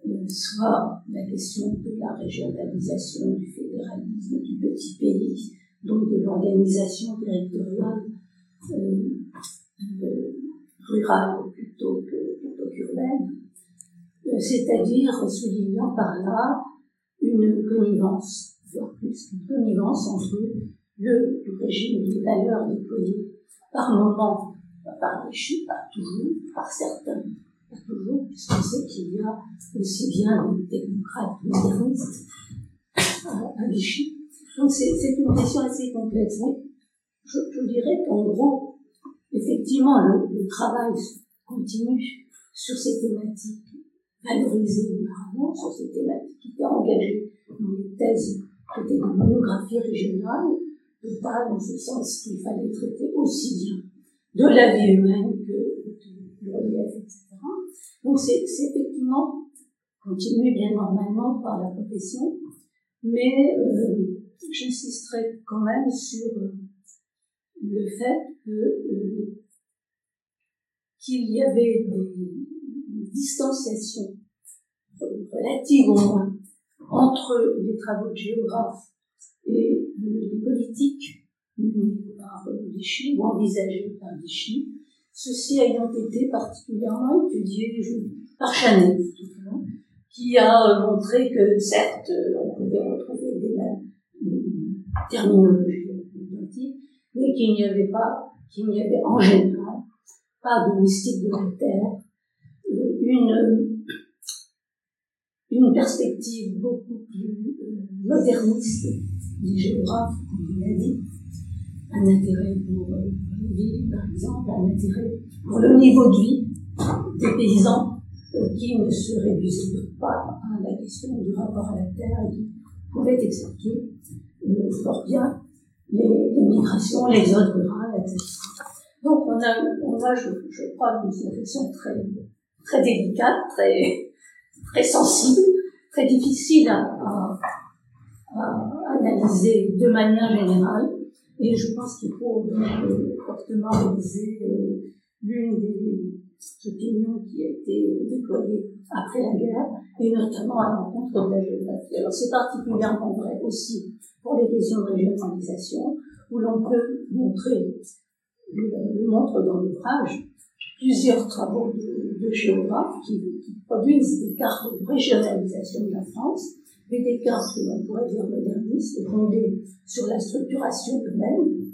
C: euh, soit la question de la régionalisation, du fédéralisme, du petit pays, donc de l'organisation territoriale euh, euh, rurale plutôt que euh, c'est-à-dire soulignant par là une connivence, voire plus une connivence entre le, régime des valeurs déployées par moment par les pas toujours, par certains, pas toujours, puisqu'on sait qu'il y a aussi bien des technocrates modernistes à, Vichy. Donc c'est une question assez complexe. Je, dirais qu'en gros, effectivement, le, travail continue sur ces thématiques valorisées auparavant, sur ces thématiques qui étaient engagées dans les thèses qui étaient des monographies régionales, et pas dans ce sens qu'il fallait traiter aussi bien de la vie humaine que de relief, etc. Donc c'est effectivement continué bien normalement par la profession, mais euh, j'insisterai quand même sur euh, le fait que euh, qu'il y avait des distanciation relative au moins entre les travaux de géographes et les politiques menés par Vichy ou envisagées par Vichy, ceci ayant été particulièrement étudié par Chanel, qui a montré que certes, on pouvait retrouver des mêmes terminologies mais qu'il n'y avait pas, qu'il n'y avait en général pas de mystique de la Terre, euh, une, une perspective beaucoup plus euh, moderniste des géographes, comme on l'a dit, un intérêt pour euh, les villes, par exemple, un intérêt pour le niveau de vie des paysans qui ne se réduisait pas à la question du rapport à la terre et qui pouvait expliquer fort bien les, les rural, etc. Donc on a, on je, je crois, une situation très, très délicate, très, très sensible, très difficile à, analyser de manière générale. Et je pense qu'il faut euh, fortement réviser euh, l'une des opinions qui a été déployée après la guerre, et notamment à l'encontre de la géographie. Alors c'est particulièrement vrai aussi pour les questions de régionalisation, où l'on peut montrer le montre dans l'ouvrage, plusieurs travaux de, géographes qui, produisent des cartes de régionalisation de la France, mais des cartes que l'on pourrait dire modernistes, fondées sur la structuration humaine.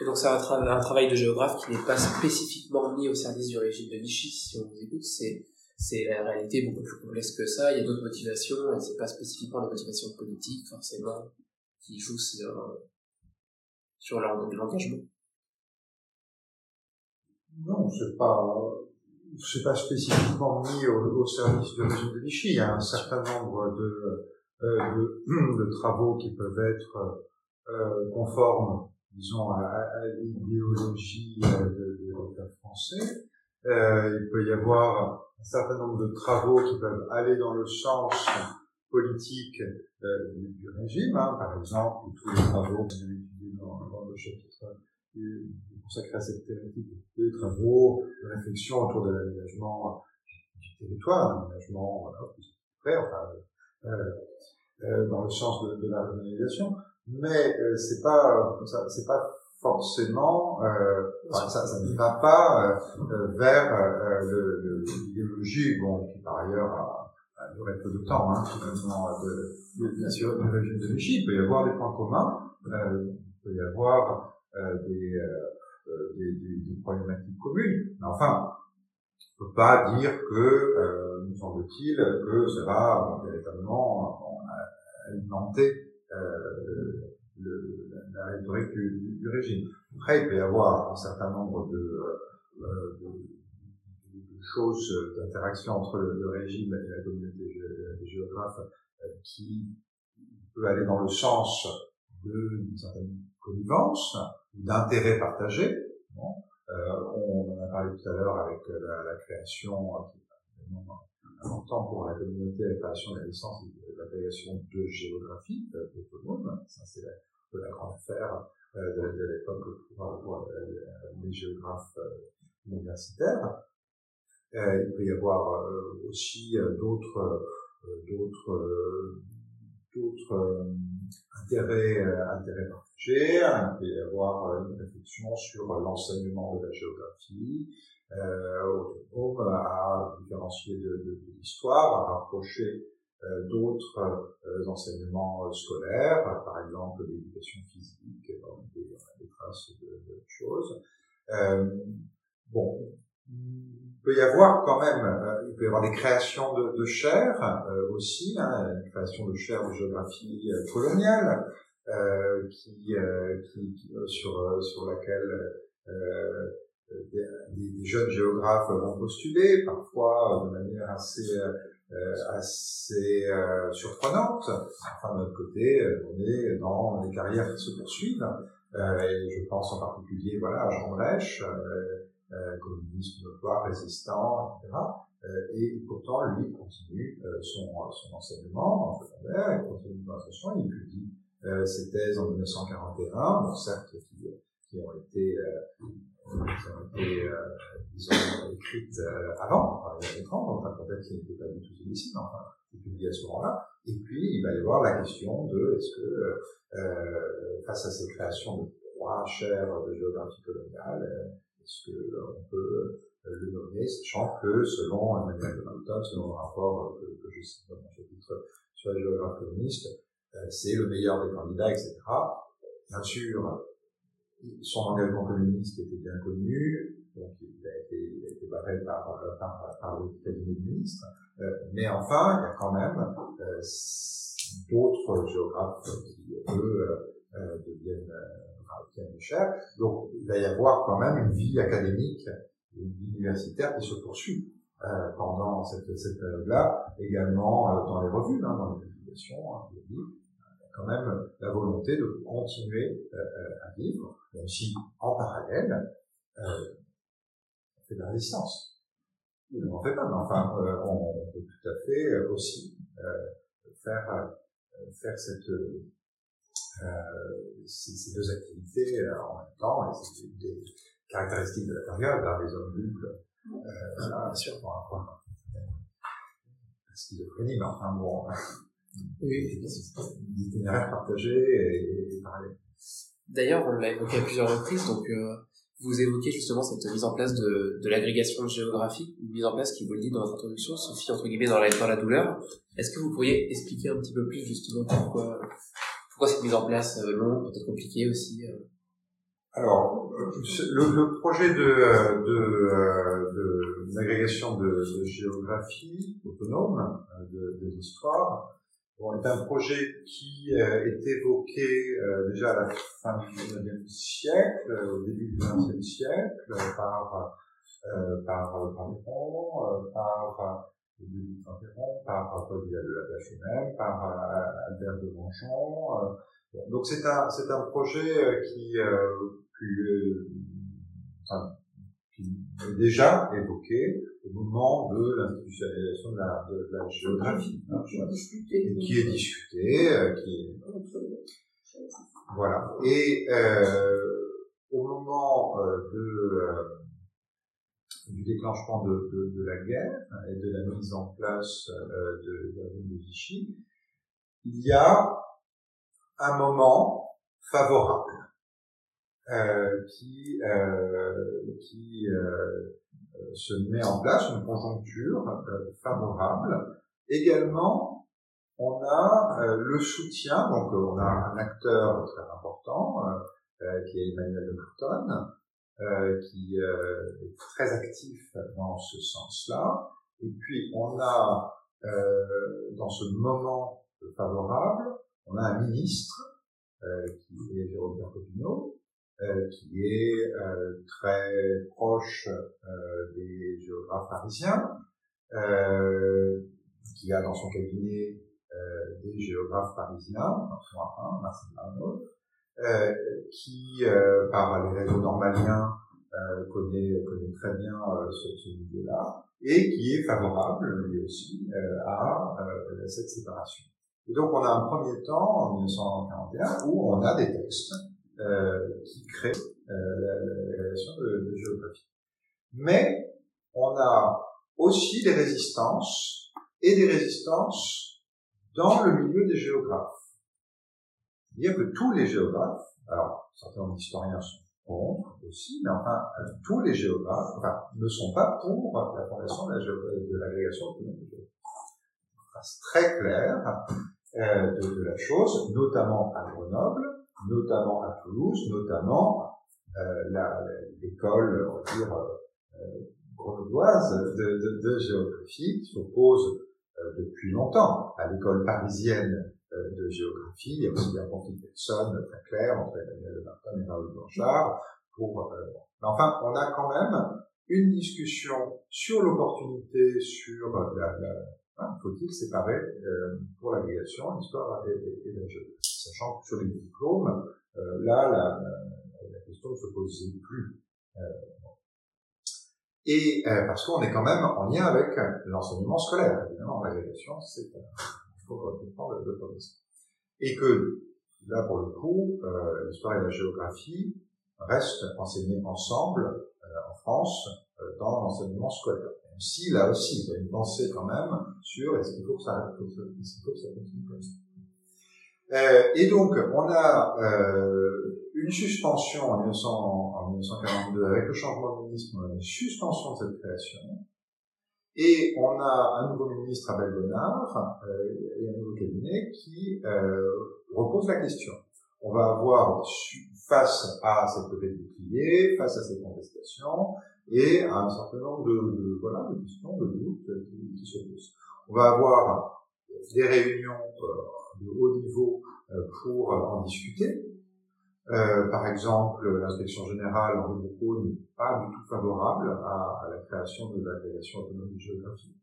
A: Et donc c'est un, tra un, travail de géographe qui n'est pas spécifiquement mis au service du régime de Vichy, si on vous écoute, c'est la réalité beaucoup plus complexe que ça, il y a d'autres motivations, et c'est pas spécifiquement des motivations politiques, forcément, qui jouent sur, sur l'engagement.
D: Non, c'est pas, c'est pas spécifiquement mis au, au, service du régime de Vichy. Il y a un certain nombre de, euh, de, travaux qui peuvent être euh, conformes, disons, à, l'idéologie euh, de, l'État français. Il peut y avoir un certain nombre de travaux qui peuvent aller dans le sens politique du, régime, hein, par exemple, tous les travaux que le chapitre consacré à cette thématique des travaux, de réflexion autour de l'aménagement du territoire, l'aménagement voilà, plus enfin, euh, euh, dans le sens de, la régionalisation, mais euh, c'est pas c'est pas forcément euh, ça, ça ne va pas euh, vers l'idéologie bon qui par ailleurs a, a duré peu de temps hein, de, bien sûr de Vichy il peut y avoir des points communs peut y avoir des euh, des, des, problématiques communes. Mais enfin, on ne peut pas dire que, euh, nous semble-t-il, que ça va véritablement alimenter euh, la, rhétorique du, régime. Après, il peut y avoir un certain nombre de, euh, choses, d'interaction entre le, régime et la communauté des géographes euh, qui peut aller dans le sens d'une certaine connivence, d'intérêts partagés. Bon. Euh, on en a parlé tout à l'heure avec euh, la, création, euh, qui est important pour la communauté, la création de la licence de l'agrégation de géographie autonome. Ça, c'est la, la, grande affaire de, de l'époque pour, pour, les géographes universitaires. il peut y avoir aussi d'autres d'autres d'autres euh, intérêts, euh, intérêts partagés. Il peut y avoir euh, une réflexion sur l'enseignement de la géographie, autonome, à différencier de, l'histoire, à rapprocher d'autres enseignements scolaires, par exemple l'éducation physique, dans des, des traces de choses. bon, il peut y avoir quand même, euh, il peut y avoir des créations de, de chaires euh, aussi, hein, une création de chaires de géographie euh, coloniale euh, qui, euh, qui, qui, sur sur laquelle des, des, jeunes géographes vont postuler, parfois de manière assez assez surprenante. Enfin, de notre côté, on est dans des carrières qui se poursuivent. et je pense en particulier, voilà, à Jean Brèche euh, communisme notoire, résistant, etc. Euh, et pourtant, lui continue euh, son, son enseignement en secondaire, il continue l'enseignement, il publie ses thèses en 1941, bon, certes, qui, qui ont été, qui ont été disons, écrites avant, il y a longtemps, dans un contexte qui n'était pas du tout celui-ci, mais enfin, publié à ce moment-là. Et puis, il va y avoir la question de est-ce que, euh, face à ces créations de trois chaires de géographie coloniale, est-ce qu'on peut le nommer, sachant que selon Emmanuel de Malton, selon le rapport que, que je cite dans mon chapitre sur la géographie communiste, c'est le meilleur des candidats, etc. Bien sûr, son engagement communiste était bien connu, donc il a été, il par, le cabinet du ministre, euh, mais enfin, il y a quand même euh, d'autres géographes qui, eux, euh, deviennent, chers. Donc, il va y avoir quand même une vie académique, une vie universitaire qui se poursuit pendant cette, période-là, également dans les revues, hein, dans les publications, hein, les livres quand même la volonté de continuer euh, à vivre, même si en parallèle, euh, on fait de la résistance. On n'en fait pas, mais enfin, euh, on, peut tout à fait aussi faire faire cette ces, deux activités en même temps, et c'est des caractéristiques de la période, hein, les hommes nuls, euh, bien sûr, pour avoir la schizophrénie, mais enfin bon, d'itinéraires partagés et, et parallèles.
A: D'ailleurs, on l'a évoqué à plusieurs reprises, donc euh, vous évoquez justement cette mise en place de, de l'agrégation de géographie, une mise en place qui, vous le dit dans votre introduction, Sophie, entre guillemets, dans la, dans la douleur. Est-ce que vous pourriez expliquer un petit peu plus justement pourquoi, pourquoi cette mise en place euh, longue, peut-être compliquée aussi euh
D: alors, le, projet de, de, de, de, de, géographie autonome, de, de l'histoire, Bon, est un projet qui euh, est évoqué euh, déjà à la fin du XIXe siècle, euh, au début du XXe siècle, par par par par par Paul Vidal de la Tâche même, par Albert de Manchon. donc c'est un c'est un projet qui, enfin, qui est déjà évoqué au moment de l'institutionnalisation de la, de, la géographie, hein, et qui est discuté, euh, qui est... Voilà. Et euh, au moment euh, de, euh, du déclenchement de, de, de, la guerre et de la mise en place euh, de de Vichy, il y a un moment favorable euh, qui, euh, qui euh, se met en place, une conjoncture favorable. Également, on a le soutien, donc on a un acteur très important qui est Emmanuel de Marton, qui est très actif dans ce sens-là. Et puis on a dans ce moment favorable, on a un ministre qui est Jérôme Bertopino, euh, qui est euh, très proche euh, des géographes parisiens, qui a dans son cabinet des géographes parisiens, enfin, Marcel Arnaud, qui, par les réseaux normaliens, connaît, connaît très bien ce, ce milieu-là, et qui est favorable, lui aussi, à cette séparation. Et donc on a un premier temps, en 1941, où on a des textes euh, qui crée euh, la, la, relation de, de, géographie. Mais on a aussi des résistances et des résistances dans le milieu des géographes. C'est-à-dire que tous les géographes, alors certains historiens sont contre aussi, mais enfin tous les géographes enfin, ne sont pas pour la fondation de l'agrégation autonome de géographie. C'est très clair euh, de, de, la chose, notamment à Grenoble, notamment à Toulouse, notamment euh, l'école, on va dire, euh, grenobloise de, de, de, géographie s'oppose euh, depuis longtemps à l'école parisienne euh, de géographie. Il y a aussi conflit de personnes très clair entre Emmanuel Martin et Raoul Blanchard. Euh, mais enfin, on a quand même une discussion sur l'opportunité, sur la, la hein, faut-il séparer euh, pour l'agrégation l'histoire et, la géographie sachant que sur les diplômes, euh, là, la, la, question ne se posait plus. Euh, et euh, parce qu'on est quand même en lien avec l'enseignement scolaire, évidemment, l'agrégation, c'est faut comprendre le, le Et que là, pour le coup, l'histoire et la géographie restent enseignées ensemble en France dans l'enseignement scolaire. Même si, là aussi, il y a une pensée quand même sur est-ce qu'il faut que ça, faut ça continue comme ça. Euh, et donc, on a euh, une suspension en, 1900, en 1942 avec le changement de ministre, on a une suspension de cette création. Et on a un nouveau ministre, Abel Bonnard, euh, et un nouveau cabinet qui euh, repose la question. On va avoir face à cette levée bouclier, face à ces contestations, et à un certain nombre de, voilà, de questions, de doutes qui, qui, se posent. On va avoir des réunions euh, de haut niveau euh, pour en discuter. Euh, par exemple, l'inspection générale en Bocaux n'est pas du tout favorable à, la création de l'agrégation autonome de géographie.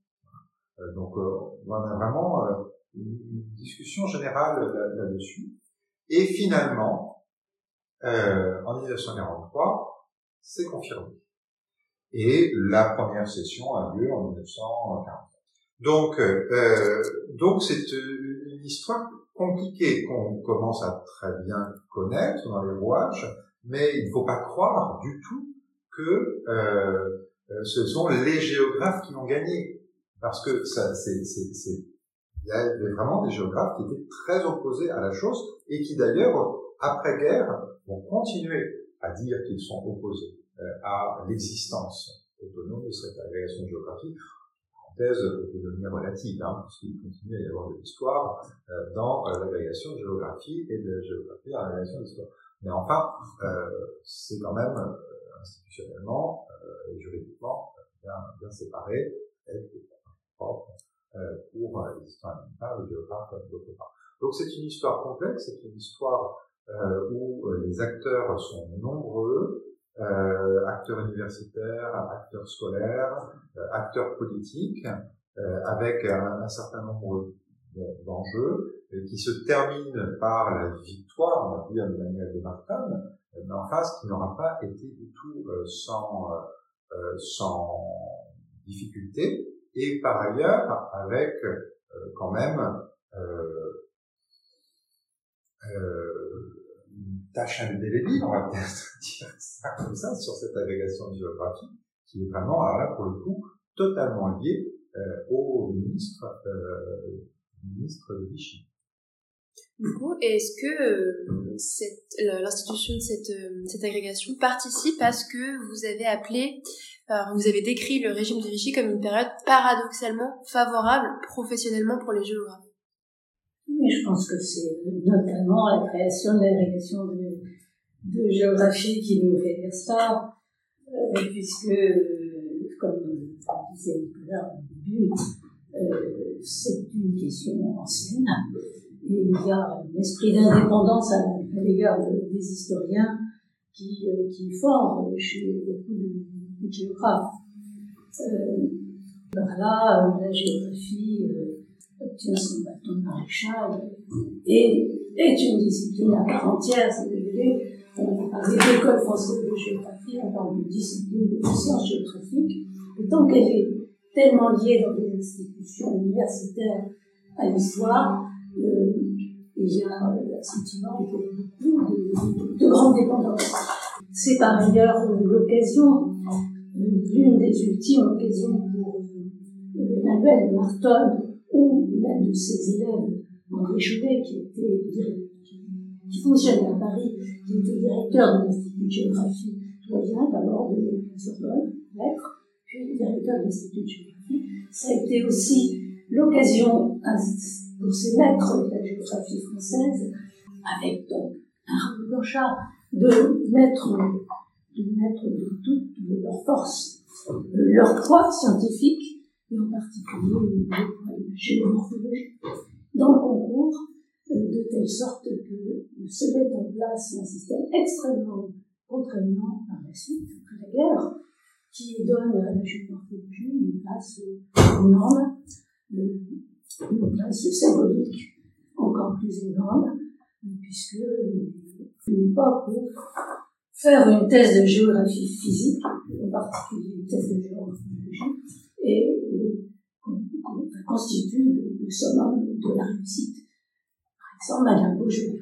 D: Euh, donc, on a vraiment une discussion générale là-dessus. Et finalement, en 1943, c'est confirmé. Et la première session a lieu en 1940. Donc, euh, donc c'est une histoire compliquée qu'on commence à très bien connaître dans les rouages, mais il ne faut pas croire du tout que euh, ce sont les géographes qui ont gagné, parce que ça, c'est, il y avait vraiment des géographes qui étaient très opposés à la chose et qui d'ailleurs, après-guerre, vont continuer à dire qu'ils sont opposés euh, à l'existence autonome de cette agrégation de parenthèse autonomie relative, hein, puisqu'il continue à y avoir de l'histoire euh, dans euh, l'agrégation de géographie et de géographie dans l'agrégation d'histoire. Mais enfin, euh, c'est quand même euh, institutionnellement et juridiquement bien, séparé, avec des propres pour les histoires animales, les géographes d'autre part. Donc c'est une histoire complexe, c'est une histoire où les acteurs sont nombreux, euh, acteurs universitaires, acteurs scolaires, euh, acteurs politiques, euh, avec un, un, certain nombre d'enjeux qui se terminent par la victoire, on va dire, de Manuel de Martin, mais en face qui n'aura pas été du tout sans, sans difficulté, et par ailleurs avec quand même euh, tâche indélébile, on va peut-être dire ça comme ça, sur cette agrégation de géographie, qui est vraiment, alors là, pour le coup, totalement liée euh, au ministre, euh, ministre de Vichy.
B: Du coup, est-ce que euh, l'institution de cette, euh, cette, agrégation participe à ce que vous avez appelé, vous avez décrit le régime de Vichy comme une période paradoxalement favorable professionnellement pour les géographes?
C: Oui, je pense que c'est notamment la création de l'agrégation de, géographie qui nous fait dire ça, euh, puisque, euh, comme disait Nicolas au début, euh, c'est une question ancienne, il y a un esprit d'indépendance à, l'égard des historiens qui, euh, qui est fort chez beaucoup de, géographes. Euh, là, la géographie obtient son bâton de maréchal et est une discipline à part entière, vous voulez. On parle d'école française de géographie, on parle de discipline de sciences géographiques, et tant qu'elle est tellement liée dans des institutions universitaires à l'histoire, euh, il y a le sentiment beaucoup de, de, grande dépendance. C'est par ailleurs l'occasion, l'une des ultimes occasions pour euh, Emmanuel Marton ou l'un de ses élèves, André Chouet, qui, était, fonctionnait à Paris, qui était directeur de l'Institut de géographie doyen, d'abord de la Sorbonne, lettres, puis directeur de l'Institut de géographie. Ça a été aussi l'occasion pour ces maîtres de la géographie française, avec donc Blanchard, de mettre, de mettre de toute leur force, leur poids scientifique et en particulier le géomorphologie, dans le concours, euh, de telle sorte que se met en place un système extrêmement contraignant par la suite, après la guerre, qui donne à la géomorphologie une place énorme, euh, une place symbolique encore plus énorme, puisque une époque où faire une thèse de géographie physique, en particulier une thèse de géomorphologie, et constitue le, summum de la réussite. Par exemple, Madame Beaujeu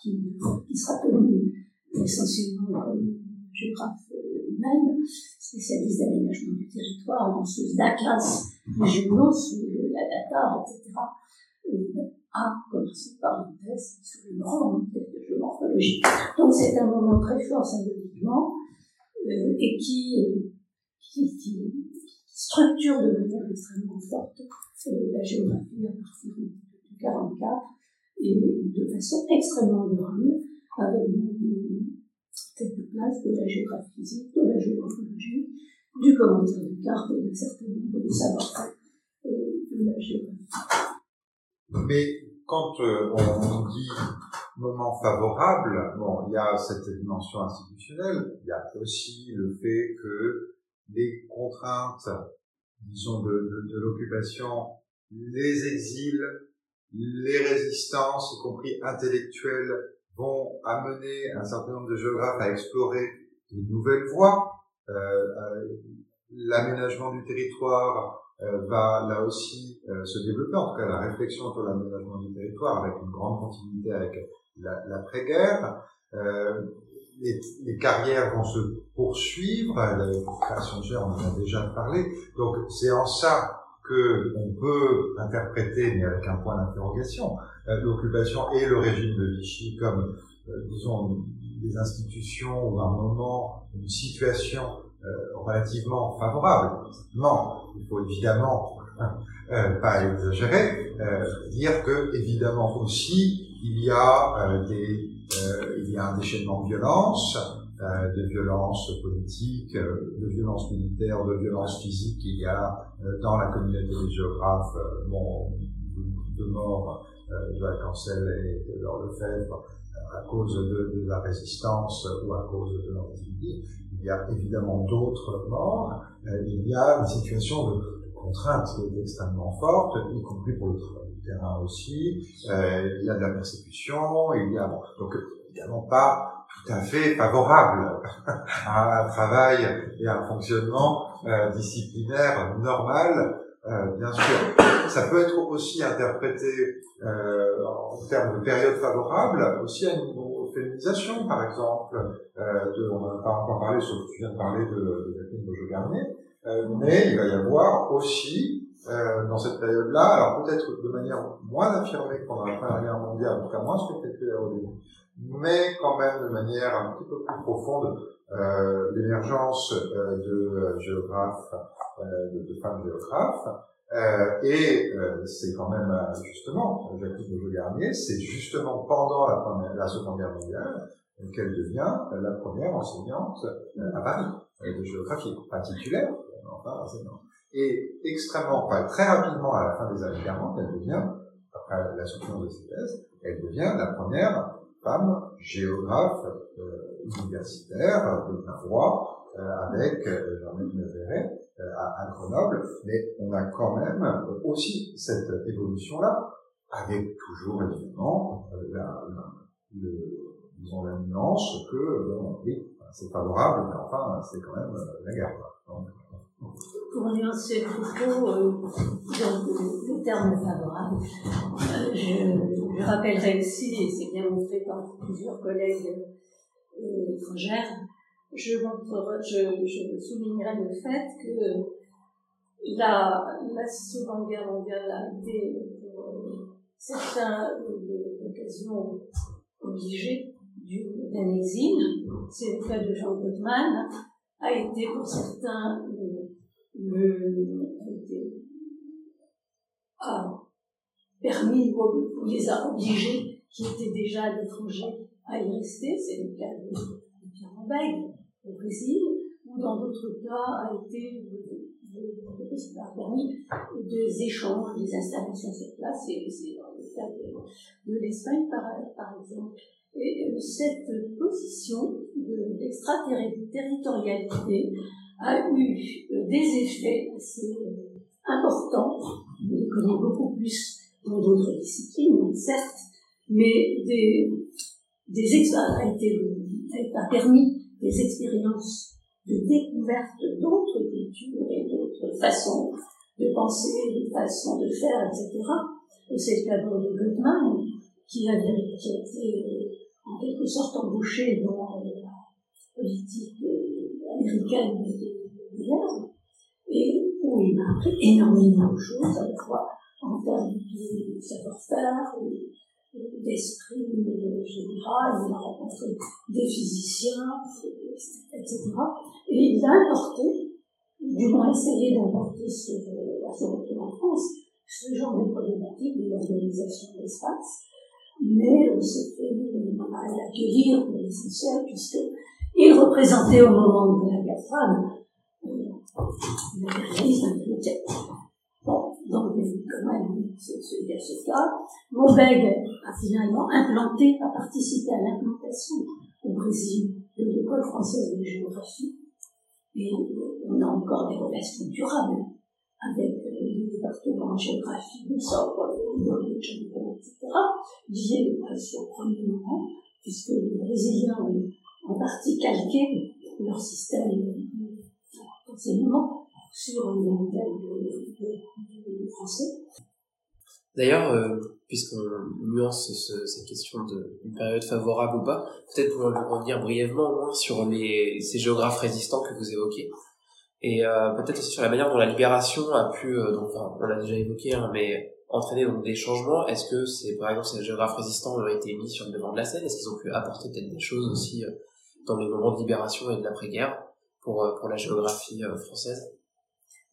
C: qui, qui sera connue essentiellement comme géographe elle-même, spécialiste d'aménagement du territoire, lanceuse d'atlas régionaux sur la data, etc., euh, a commencé par une thèse sur une grande thèse de géomorphologie. Donc c'est un moment très fort symboliquement euh, et euh, qui, qui, structure de manière extrêmement forte euh, la géographie à partir de 1944 et de façon extrêmement durable avec cette place de la géographie physique, de la géomorphologie, du commentaire de cartes et d'un certain nombre de savoir-faire de la géographie.
D: Mais quand euh, on dit moment favorable, bon, il y a cette dimension institutionnelle, il y a aussi le fait que les contraintes, disons, de, de, de l'occupation, les exils, les résistances, y compris intellectuelles, vont amener un certain nombre de géographes à explorer de nouvelles voies. Euh, euh L'aménagement du territoire, euh, va là aussi euh, se développer, en tout cas la réflexion sur l'aménagement du territoire avec une grande continuité avec l'après-guerre. Euh, les, les, carrières vont se poursuivre, la chaires, on en a déjà parlé, donc c'est en ça que on peut interpréter, mais avec un point d'interrogation, l'occupation et le régime de Vichy comme, disons, des institutions ou un moment, une situation euh, relativement favorable. Non, il faut évidemment euh, pas exagérer, euh, dire que évidemment aussi il y a des il y a un déchaînement de violence, de violence politique, de violence militaire, de violence physique. Il y a dans la communauté des géographes. Bon, de morts de la Cancel et de Lefebvre à cause de, de, la résistance ou à cause de l'antiquité il y a évidemment d'autres morts, euh, il y a une situation de, contrainte qui est extrêmement forte, y compris pour le travail terrain aussi, euh, il y a de la persécution, il y a donc évidemment pas tout à fait favorable à un travail et à un fonctionnement euh, disciplinaire normal euh, bien sûr. Ça peut être aussi interprété en termes de période favorable, aussi à une féminisation, par exemple. De, on n'a pas encore parlé, sauf que tu viens de parler de, de Jacqueline euh, mais il va y avoir aussi, euh, dans cette période-là, alors peut-être de manière moins affirmée que pendant la Première Guerre mondiale, en tout cas moins spectaculaire au début, mais quand même de manière un petit peu plus profonde, euh, l'émergence euh, de géographes, euh, de, de, femmes géographes, euh, et euh, c'est quand même justement Jacqueline de Garnier, c'est justement pendant la, première, la Seconde Guerre mondiale qu'elle devient la première enseignante à Paris de géographie, pas titulaire, enfin enseignante. Et extrêmement, enfin, très rapidement à la fin des années 40, elle devient, après la soutenance de ses thèses, elle devient la première femme géographe euh, universitaire de droit, euh, avec euh, Verret euh, à, à, Grenoble, mais on a quand même aussi cette évolution-là, avec toujours évidemment la, nuance que, oui, c'est favorable, mais enfin, c'est quand même la guerre.
C: Pour nuancer le propos, euh, le terme favorable, euh, je, rappellerai aussi, et c'est bien montré par plusieurs collègues euh, étrangères, je, soulignerai le fait que la, la Seconde Guerre mondiale a été pour euh, certains l'occasion obligée d'un exil. C'est le cas de Jean Goldman, a été pour certains le, a permis ou les a obligés qui étaient déjà à l'étranger à y rester. C'est le cas de, Pierre Lambeil au Brésil, ou dans d'autres cas a été a permis des échanges, des installations sur place. C'est le cas de, de l'Espagne, par, exemple. Et cette position d'extraterritorialité a eu euh, des effets assez euh, importants. On connaît beaucoup plus dans d'autres disciplines, certes, mais des, des a, été, a permis des expériences de découverte d'autres cultures et d'autres façons de penser, façons de faire, etc. C'est le cas de Gottman, qui a, qui a été en quelque sorte embauché dans la politique de et où il m'a appris énormément de choses, à la fois en termes de savoir-faire, d'esprit général, il a rencontré des physiciens, etc. Et il a importé, du moins essayé d'importer sur, à son retour en France, ce genre de problématique de l'organisation de l'espace, mais euh, c'était mal accueillir pour l'essentiel, puisqu'il représentait au moment de la guerre froide euh. Bon, donc quand même, il y a ce cas. Maubeg a finalement implanté, a participé à l'implantation au Brésil de l'école française de géographie. Et on a encore des relations durables avec les départements en géographie de Sao de Janeiro, etc., liés à ce premier moment, puisque les Brésiliens ont en partie calqué leur système d'enseignement sur le modèle français.
A: D'ailleurs, euh, puisqu'on nuance cette question d'une période favorable ou pas, peut-être pour revenir brièvement au moins sur ces géographes résistants que vous évoquez, et euh, peut-être aussi sur la manière dont la libération a pu, euh, on l'a déjà évoqué, hein, mais entraîner des changements. Est-ce que par exemple, ces géographes résistants ont été mis sur le devant de la scène? Est-ce qu'ils ont pu apporter peut-être des choses aussi dans les moments de libération et de l'après-guerre pour, euh, pour la géographie française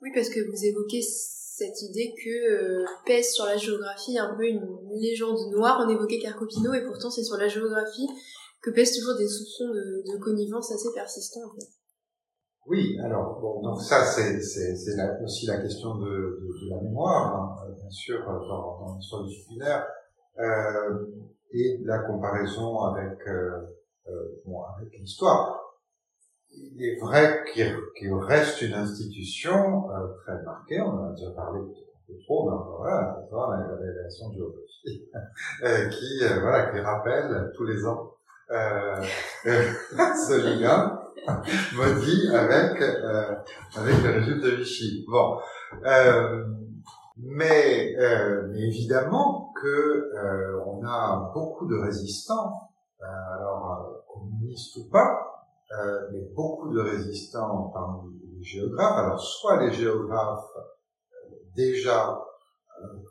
B: Oui, parce que vous évoquez cette idée que pèse sur la géographie un peu une légende noire. On évoquait Carcopino et pourtant c'est sur la géographie que pèsent toujours des soupçons de, de connivence assez persistants. En fait.
D: Oui, alors bon, donc ça c'est c'est aussi la question de, de, de la mémoire, hein, bien sûr dans, dans l'histoire disciplinaire euh, et la comparaison avec euh, euh, bon, avec l'histoire. Il est vrai qu'il reste une institution euh, très marquée, on en a déjà parlé un peu trop, mais voilà, la, la révélation de géographie, euh, qui euh, voilà qui rappelle tous les ans euh, ce lien maudit avec avec le régime de Vichy. Bon, mais, mais, évidemment que on a beaucoup de résistants, alors ou pas, mais beaucoup de résistants parmi les géographes. Alors soit les géographes déjà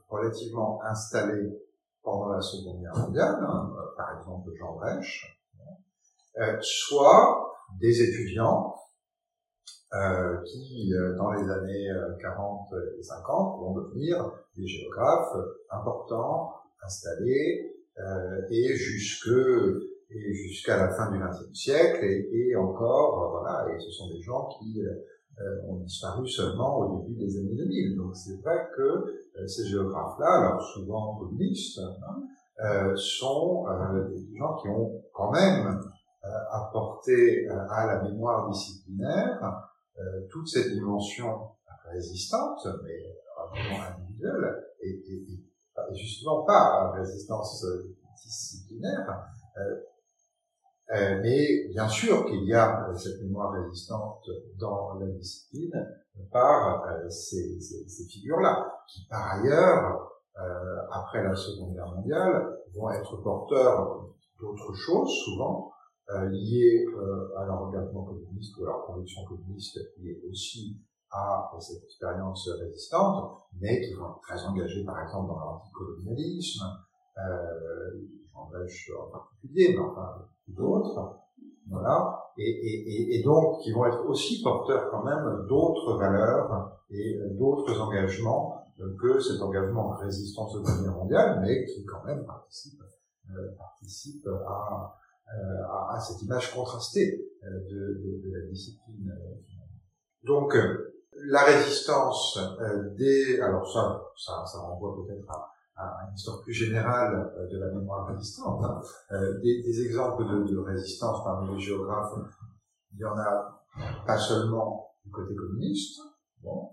D: relativement installés pendant la Seconde Guerre mondiale, hein, par exemple Jean Brèche, soit des étudiants euh, qui, euh, dans les années 40 euh, et 50, vont devenir des géographes importants, installés, euh, et jusque et jusqu'à la fin du XXe siècle, et, encore, voilà, et ce sont des gens qui euh, ont disparu seulement au début des années 2000. Donc c'est vrai que ces géographes-là, alors souvent communistes, hein, sont des gens qui ont quand même euh, euh, à la mémoire disciplinaire euh, toute cette dimension résistante, mais individuelle, et, et, et justement pas résistance disciplinaire, euh, mais bien sûr qu'il y a cette mémoire résistante dans la discipline par euh, ces, ces, ces figures-là, qui par ailleurs, euh, après la Seconde Guerre mondiale, vont être porteurs d'autres choses souvent, euh, liées euh, à leur engagement communiste ou à leur conviction communiste, liées aussi à cette expérience résistante, mais qui vont être très engagés, par exemple, dans l'anticolonialisme, euh, en particulier, mais enfin d'autres, voilà, et, et, et, donc qui vont être aussi porteurs quand même d'autres valeurs et d'autres engagements que cet engagement en résistance au Guerre mondiale, mais qui quand même participe, euh, participe à euh, à, à, cette image contrastée euh, de, de, de, la discipline. Donc, la résistance des... Alors ça, ça, ça renvoie peut-être à, à, une histoire plus générale de la mémoire résistante. Hein. Des, des, exemples de, résistance parmi les géographes, il y en a pas seulement du côté communiste, bon,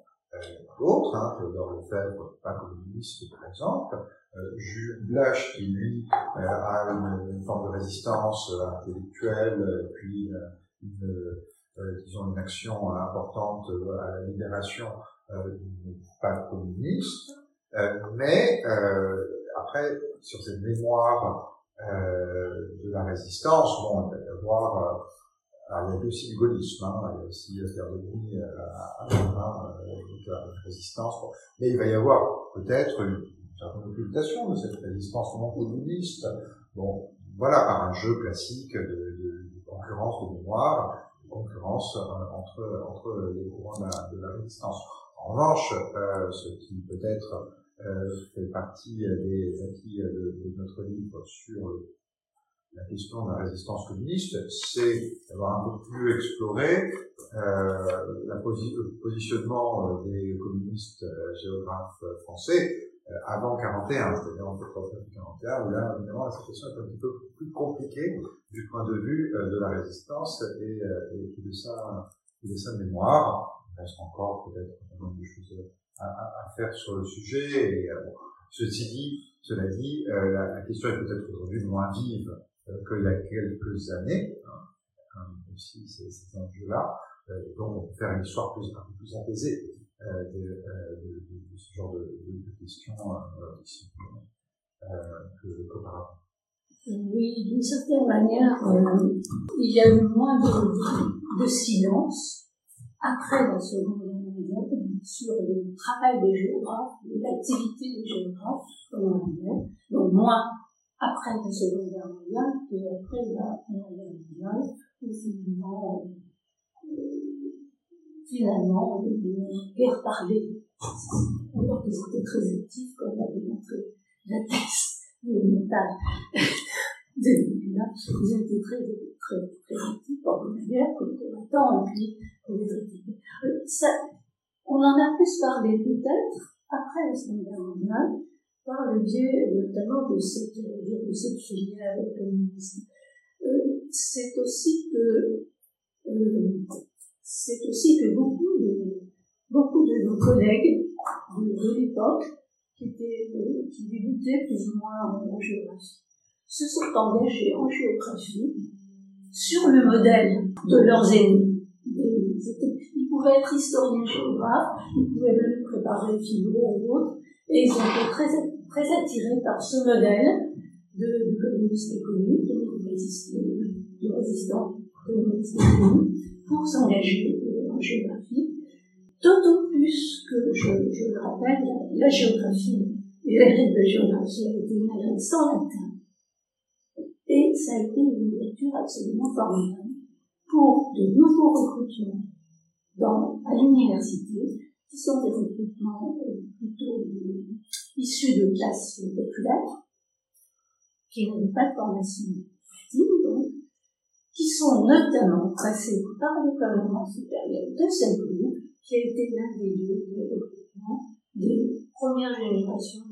D: d'autres, hein, Théodore Lefebvre, pas communiste par exemple, euh, Jules Blache qui lui euh, a une, forme de résistance euh, intellectuelle, puis une, disons une action importante à la libération du pas communiste, mais après sur cette mémoire de la résistance, bon, il va y avoir Alors, il y a aussi le gaullisme, hein, il y a aussi Pierre Denis à, à, à, la résistance. Mais il va y avoir peut-être une, certaine occultation de cette résistance non communiste. Bon, voilà, par un jeu classique de, de, de concurrence de mémoire, de concurrence euh, entre, entre les courants de la, de la résistance. En revanche, euh, ce qui peut-être euh, fait partie des acquis de, de, notre livre sur la question de la résistance communiste, c'est d'avoir un peu plus exploré euh, le positionnement des communistes euh, géographes français euh, avant 41, c'est-à-dire entre 39 et 41, où là, évidemment, la situation est un petit peu plus compliquée du point de vue euh, de la résistance et, euh, et de, sa, de sa mémoire. Il reste encore peut-être un nombre de choses à, faire sur le sujet. Et, bon, ceci dit, cela dit, la, la, question est peut-être aujourd'hui moins vive qu'il y a quelques années, hein, aussi ces, ces enjeux-là, donc on peut faire une histoire plus, un peu plus apaisée euh, de, ce genre de, questions euh, euh, qu'auparavant.
C: Oui, d'une certaine manière, euh, il y a eu moins de, silence après la Seconde sur le travail des géographes, l'activité des géographes pendant la guerre, donc moins après la Seconde Guerre mondiale qu'après la Première Guerre mondiale, où finalement, euh, finalement, on guère parlé, alors qu'ils étaient très actifs, comme l'a démontré la thèse monétale de Nicolas. Ils ont été très, actifs pendant la guerre, comme combattants, et puis pour les critiquer. Ça, on en a plus parlé peut-être après la Seconde Guerre mondiale, par le biais notamment de cette, de cette filière communiste. Euh, c'est aussi que euh, c'est aussi que beaucoup de, beaucoup de nos collègues de, l'époque, qui, étaient, euh, qui débutaient plus ou moins en, géographie, se sont engagés en géographie sur le modèle de leurs ennemis. Pouvaient être historiens géographes, ils pouvaient même préparer philo ou autre, et ils ont été très, très attirés par ce modèle de, de communisme économique, de, de, de résistants communistes économiques, pour s'engager euh, en géographie, d'autant plus que, je, je le rappelle, la, la géographie, règles de géographie a été une règle sans latin. Et ça a été une ouverture absolument formidable pour de nouveaux recrutements dans, à l'université, qui sont des recrutements euh, plutôt issus de classes populaires, qui n'avaient pas de formation donc, qui sont notamment tracés par l'école normande supérieure de Saint-Cloud, qui a été l'un des lieux de recrutement des premières générations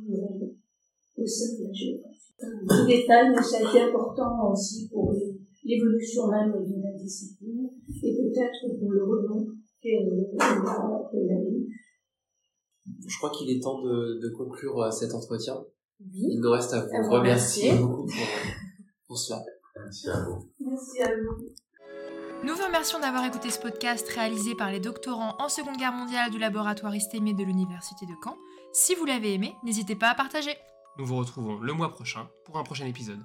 C: au sein de la géographie. Le détail, mais ça a été important aussi pour l'évolution même de la discipline et peut-être pour le renom.
A: Je crois qu'il est temps de, de conclure euh, cet entretien.
B: Oui.
A: Il nous reste à vous,
B: À vous
A: remercier
B: remercier.
A: beaucoup pour, pour cela.
D: Merci à vous.
C: Merci à vous.
B: Nous vous remercions d'avoir écouté ce podcast réalisé par les doctorants en Seconde Guerre mondiale du laboratoire Istémé de l'Université de Caen. Si vous l'avez aimé, n'hésitez pas à partager.
A: Nous vous retrouvons le mois prochain pour un prochain épisode.